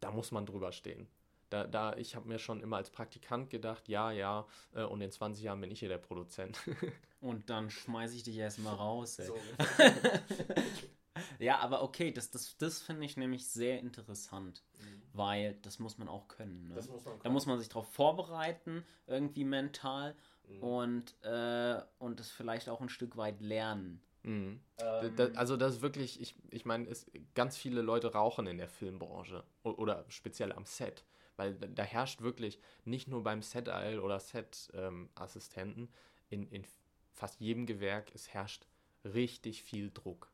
da muss man drüber stehen. Da, da, ich habe mir schon immer als Praktikant gedacht, ja, ja, äh, und in 20 Jahren bin ich hier der Produzent. <laughs> und dann schmeiße ich dich erstmal raus. Ey. So. <laughs> Ja, aber okay, das, das, das finde ich nämlich sehr interessant, mhm. weil das muss man auch können. Ne? Das muss man können. Da muss man sich darauf vorbereiten, irgendwie mental mhm. und, äh, und das vielleicht auch ein Stück weit lernen. Mhm. Ähm, das, also das ist wirklich, ich, ich meine, ganz viele Leute rauchen in der Filmbranche oder speziell am Set, weil da herrscht wirklich nicht nur beim Set-AL oder Set-Assistenten, ähm, in, in fast jedem Gewerk, es herrscht richtig viel Druck.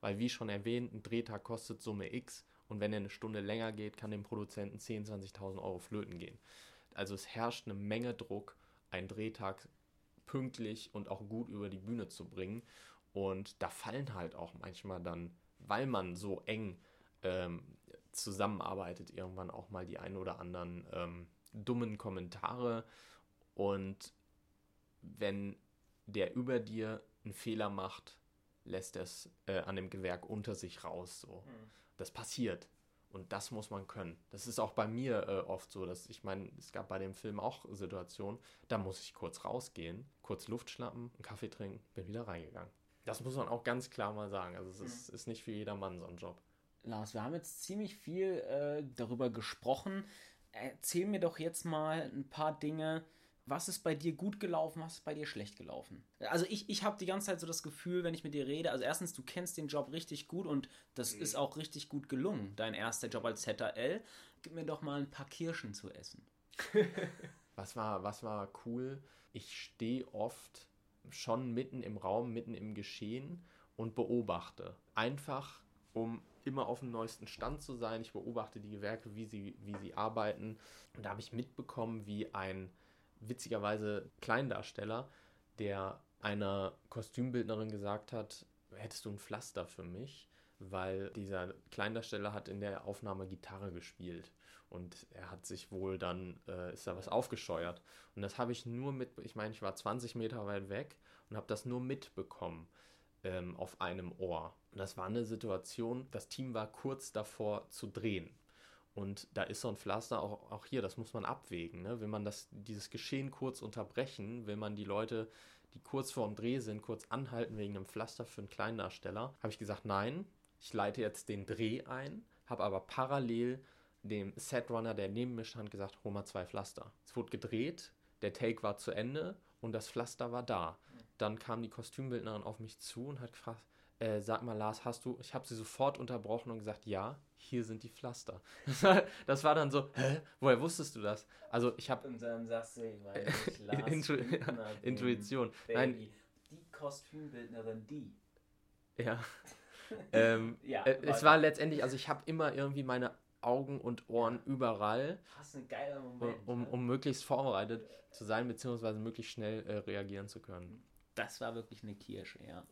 Weil, wie schon erwähnt, ein Drehtag kostet Summe X und wenn er eine Stunde länger geht, kann dem Produzenten 10.000, 20.000 Euro flöten gehen. Also es herrscht eine Menge Druck, einen Drehtag pünktlich und auch gut über die Bühne zu bringen. Und da fallen halt auch manchmal dann, weil man so eng ähm, zusammenarbeitet, irgendwann auch mal die ein oder anderen ähm, dummen Kommentare. Und wenn der über dir einen Fehler macht, lässt es äh, an dem Gewerk unter sich raus. So. Mhm. Das passiert. Und das muss man können. Das ist auch bei mir äh, oft so, dass ich meine, es gab bei dem Film auch Situationen, da muss ich kurz rausgehen, kurz Luft schnappen, einen Kaffee trinken, bin wieder reingegangen. Das muss man auch ganz klar mal sagen. Also es mhm. ist, ist, nicht für jedermann so ein Job. Lars, wir haben jetzt ziemlich viel äh, darüber gesprochen. Erzähl mir doch jetzt mal ein paar Dinge, was ist bei dir gut gelaufen, was ist bei dir schlecht gelaufen? Also ich, ich habe die ganze Zeit so das Gefühl, wenn ich mit dir rede, also erstens, du kennst den Job richtig gut und das mhm. ist auch richtig gut gelungen, dein erster Job als ZRL. Gib mir doch mal ein paar Kirschen zu essen. <laughs> was, war, was war cool? Ich stehe oft schon mitten im Raum, mitten im Geschehen und beobachte. Einfach, um immer auf dem neuesten Stand zu sein. Ich beobachte die Gewerke, wie sie, wie sie arbeiten. Und da habe ich mitbekommen, wie ein witzigerweise Kleindarsteller, der einer Kostümbildnerin gesagt hat, hättest du ein Pflaster für mich? Weil dieser Kleindarsteller hat in der Aufnahme Gitarre gespielt und er hat sich wohl dann, äh, ist da was aufgescheuert. Und das habe ich nur mit, ich meine, ich war 20 Meter weit weg und habe das nur mitbekommen ähm, auf einem Ohr. Und das war eine Situation, das Team war kurz davor zu drehen. Und da ist so ein Pflaster auch, auch hier, das muss man abwägen. Ne? Will man das, dieses Geschehen kurz unterbrechen, will man die Leute, die kurz vorm Dreh sind, kurz anhalten wegen einem Pflaster für einen Kleindarsteller, habe ich gesagt, nein, ich leite jetzt den Dreh ein, habe aber parallel dem Setrunner, der neben mir stand, gesagt, hol mal zwei Pflaster. Es wurde gedreht, der Take war zu Ende und das Pflaster war da. Dann kam die Kostümbildnerin auf mich zu und hat gefragt, äh, sag mal, Lars, hast du, ich habe sie sofort unterbrochen und gesagt, ja, hier sind die Pflaster. <laughs> Das war, dann so, hä, woher wusstest du das? Also ich habe... Und dann sagst du, weil <laughs> ich Lars Intu ja, Intuition. Baby. Nein. Die Kostümbildnerin, die. Ja. <laughs> ähm, ja äh, es war letztendlich, also ich habe immer irgendwie meine Augen und Ohren überall, Moment, um, um möglichst vorbereitet zu sein, beziehungsweise möglichst schnell äh, reagieren zu können. Das war wirklich eine Kirsche, ja.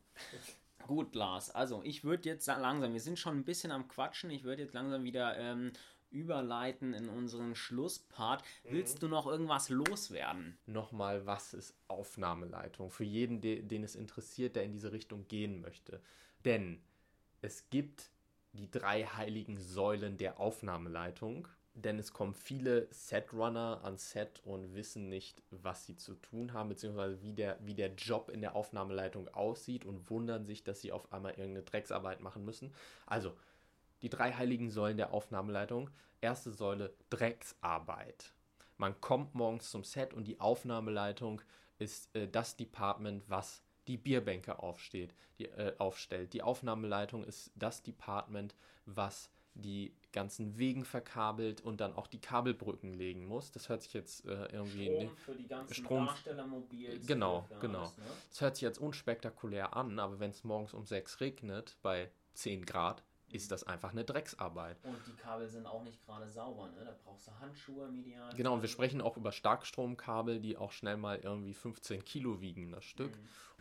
Gut, Lars. Also, ich würde jetzt langsam, wir sind schon ein bisschen am Quatschen, ich würde jetzt langsam wieder ähm, überleiten in unseren Schlusspart. Mhm. Willst du noch irgendwas loswerden? Nochmal, was ist Aufnahmeleitung? Für jeden, den es interessiert, der in diese Richtung gehen möchte. Denn es gibt die drei heiligen Säulen der Aufnahmeleitung denn es kommen viele Setrunner an Set und wissen nicht, was sie zu tun haben, beziehungsweise wie der, wie der Job in der Aufnahmeleitung aussieht und wundern sich, dass sie auf einmal irgendeine Drecksarbeit machen müssen. Also, die drei heiligen Säulen der Aufnahmeleitung. Erste Säule, Drecksarbeit. Man kommt morgens zum Set und die Aufnahmeleitung ist äh, das Department, was die Bierbänke aufsteht, die, äh, aufstellt. Die Aufnahmeleitung ist das Department, was die ganzen Wegen verkabelt und dann auch die Kabelbrücken legen muss. Das hört sich jetzt äh, irgendwie. Strom ne- für die ganzen Strom- Darstellermobils. Genau, für genau. alles, ne? Das hört sich jetzt unspektakulär an, aber wenn es morgens um 6 regnet bei 10 Grad, ist das einfach eine Drecksarbeit. Und die Kabel sind auch nicht gerade sauber, ne? Da brauchst du Handschuhe im Idealfall. Genau, und wir sprechen auch über Starkstromkabel, die auch schnell mal irgendwie 15 Kilo wiegen, das Stück.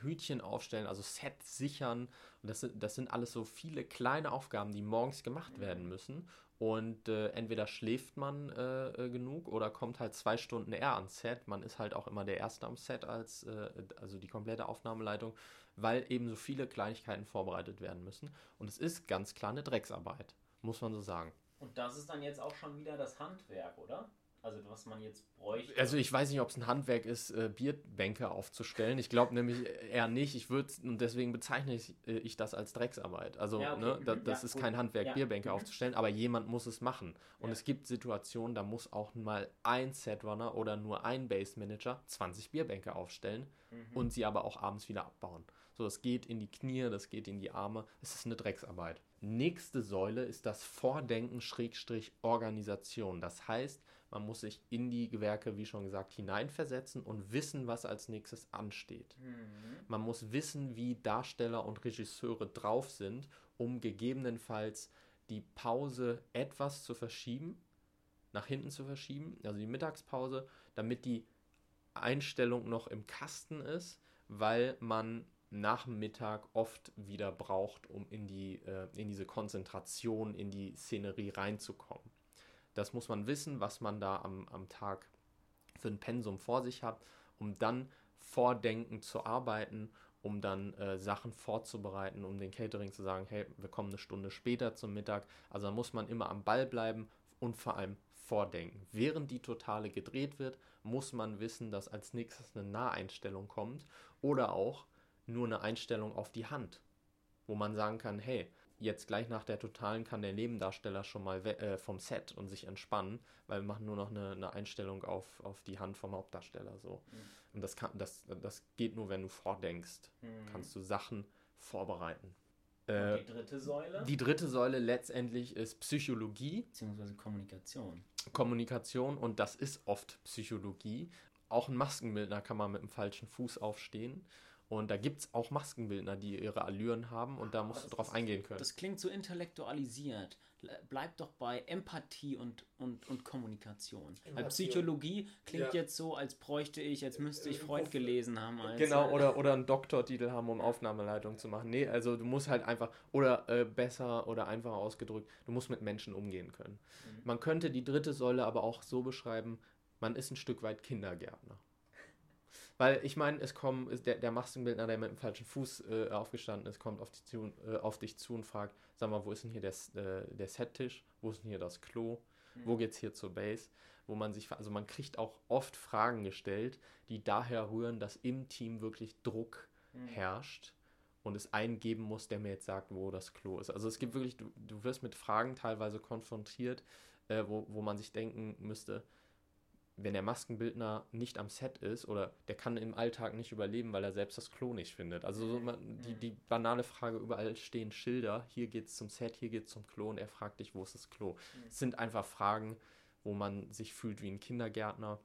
Hütchen aufstellen, also Set sichern. Und das sind, das sind alles so viele kleine Aufgaben, die morgens gemacht werden müssen. Und äh, entweder schläft man äh, äh, genug oder kommt halt zwei Stunden eher ans Set. Man ist halt auch immer der Erste am Set als äh, also die komplette Aufnahmeleitung, weil eben so viele Kleinigkeiten vorbereitet werden müssen. Und es ist ganz klar eine Drecksarbeit, muss man so sagen. Und das ist dann jetzt auch schon wieder das Handwerk, oder? Also was man jetzt bräuchte. Also ich weiß nicht, ob es ein Handwerk ist, äh, Bierbänke aufzustellen. Ich glaube nämlich eher nicht. Ich würde und deswegen bezeichne ich, äh, ich das als Drecksarbeit. Also Ja, okay. ne, da, das Ja, ist gut. kein Handwerk, Ja. Bierbänke <laughs> aufzustellen, aber jemand muss es machen. Und es gibt Situationen, da muss auch mal ein Setrunner oder nur ein Base Manager 20 Bierbänke aufstellen Mhm. und sie aber auch abends wieder abbauen. So, das geht in die Knie, das geht in die Arme. Es ist eine Drecksarbeit. Nächste Säule ist das Vordenken Schrägstrich Organisation. Das heißt, man muss sich in die Gewerke, wie schon gesagt, hineinversetzen und wissen, was als nächstes ansteht. Mhm. Man muss wissen, wie Darsteller und Regisseure drauf sind, um gegebenenfalls die Pause etwas zu verschieben, nach hinten zu verschieben, also die Mittagspause, damit die Einstellung noch im Kasten ist, weil man nach dem Mittag oft wieder braucht, um in, die, äh, in diese Konzentration, in die Szenerie reinzukommen. Das muss man wissen, was man da am, am Tag für ein Pensum vor sich hat, um dann vordenkend zu arbeiten, um dann äh, Sachen vorzubereiten, um den Catering zu sagen, hey, wir kommen eine Stunde später zum Mittag. Also da muss man immer am Ball bleiben und vor allem vordenken. Während die Totale gedreht wird, muss man wissen, dass als nächstes eine Naheinstellung kommt oder auch nur eine Einstellung auf die Hand, wo man sagen kann, hey, jetzt gleich nach der Totalen kann der Nebendarsteller schon mal äh, vom Set und sich entspannen, weil wir machen nur noch eine, eine Einstellung auf, auf die Hand vom Hauptdarsteller so. Mhm. Und das, kann, das, das geht nur, wenn du vordenkst. Mhm. Kannst du Sachen vorbereiten. Und Äh, die dritte Säule? die dritte Säule letztendlich ist Psychologie. Beziehungsweise Kommunikation. Kommunikation und das ist oft Psychologie. Auch ein Maskenbildner kann mal mit dem falschen Fuß aufstehen. Und da gibt es auch Maskenbildner, die ihre Allüren haben und da musst du das drauf ist- eingehen können. Das klingt so intellektualisiert. Le- Bleib doch bei Empathie und, und, und Kommunikation. Weil Empathie. Psychologie klingt Ja. jetzt so, als bräuchte ich, als müsste ich Äh, Freund gelesen haben. Als, Genau, äh, oder, oder einen Doktortitel haben, um Aufnahmeleitung zu machen. Nee, also du musst halt einfach, oder äh, besser oder einfacher ausgedrückt, du musst mit Menschen umgehen können. Mhm. Man könnte die dritte Säule aber auch so beschreiben, man ist ein Stück weit Kindergärtner. Weil ich meine, es kommen, ist der, der Maskenbildner, der mit dem falschen Fuß äh, aufgestanden ist, kommt auf, zu, äh, auf dich zu und fragt, sag mal, wo ist denn hier der, äh, der Settisch? Wo ist denn hier das Klo? Wo geht's hier zur Base? Wo man sich, also man kriegt auch oft Fragen gestellt, die daher rühren, dass im Team wirklich Druck Mhm. herrscht und es einen geben muss, der mir jetzt sagt, wo das Klo ist. Also es gibt wirklich, du, du wirst mit Fragen teilweise konfrontiert, äh, wo, wo man sich denken müsste, wenn der Maskenbildner nicht am Set ist oder der kann im Alltag nicht überleben, weil er selbst das Klo nicht findet. Also so die, die banale Frage, überall stehen Schilder, hier geht's zum Set, hier geht's zum Klo und er fragt dich, wo ist das Klo. Es sind einfach Fragen, wo man sich fühlt wie ein Kindergärtner.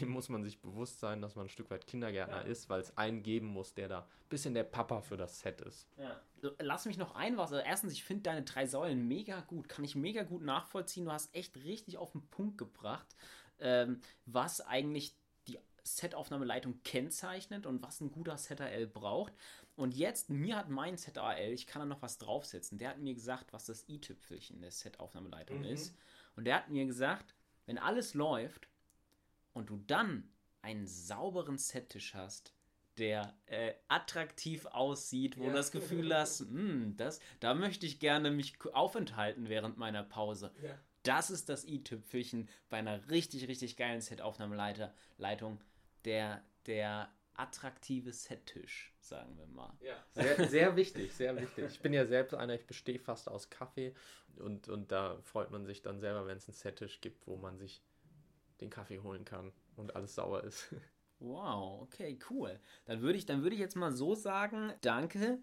Dem muss man sich bewusst sein, dass man ein Stück weit Kindergärtner Ja. ist, weil es einen geben muss, der da ein bisschen der Papa für das Set ist. Ja. Lass mich noch ein was. Also erstens, ich finde deine drei Säulen mega gut. Kann ich mega gut nachvollziehen. Du hast echt richtig auf den Punkt gebracht, ähm, was eigentlich die Setaufnahmeleitung kennzeichnet und was ein guter ZAL braucht. Und jetzt, mir hat mein ZAL, ich kann da noch was draufsetzen, der hat mir gesagt, was das i-Tüpfelchen der Setaufnahmeleitung ist. Und der hat mir gesagt, wenn alles läuft und du dann einen sauberen Settisch hast, der äh, attraktiv aussieht, wo Ja. du das Gefühl hast, "Hm, das, da möchte ich gerne mich aufenthalten während meiner Pause. Das ist das i-Tüpfelchen bei einer richtig, richtig geilen Set-Aufnahmeleitung. Der, der attraktive Settisch, sagen wir mal. Sehr, sehr wichtig, sehr wichtig. Ich bin ja selbst einer, ich bestehe fast aus Kaffee und, und da freut man sich dann selber, wenn es einen Settisch gibt, wo man sich den Kaffee holen kann und alles sauber ist. Wow, okay, cool. Dann würde ich, dann würde ich jetzt mal so sagen, danke,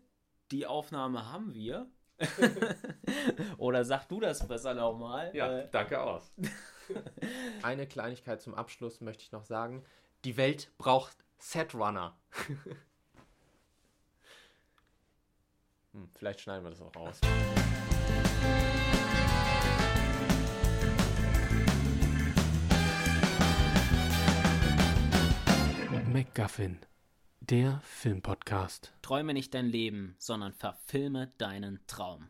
die Aufnahme haben wir. <laughs> Oder sag du das besser nochmal. Ja, Äh, danke aus. <laughs> Eine Kleinigkeit zum Abschluss möchte ich noch sagen. Die Welt braucht Setrunner. <laughs> hm, vielleicht schneiden wir das auch raus. MacGuffin, der Filmpodcast. Träume nicht dein Leben, sondern verfilme deinen Traum.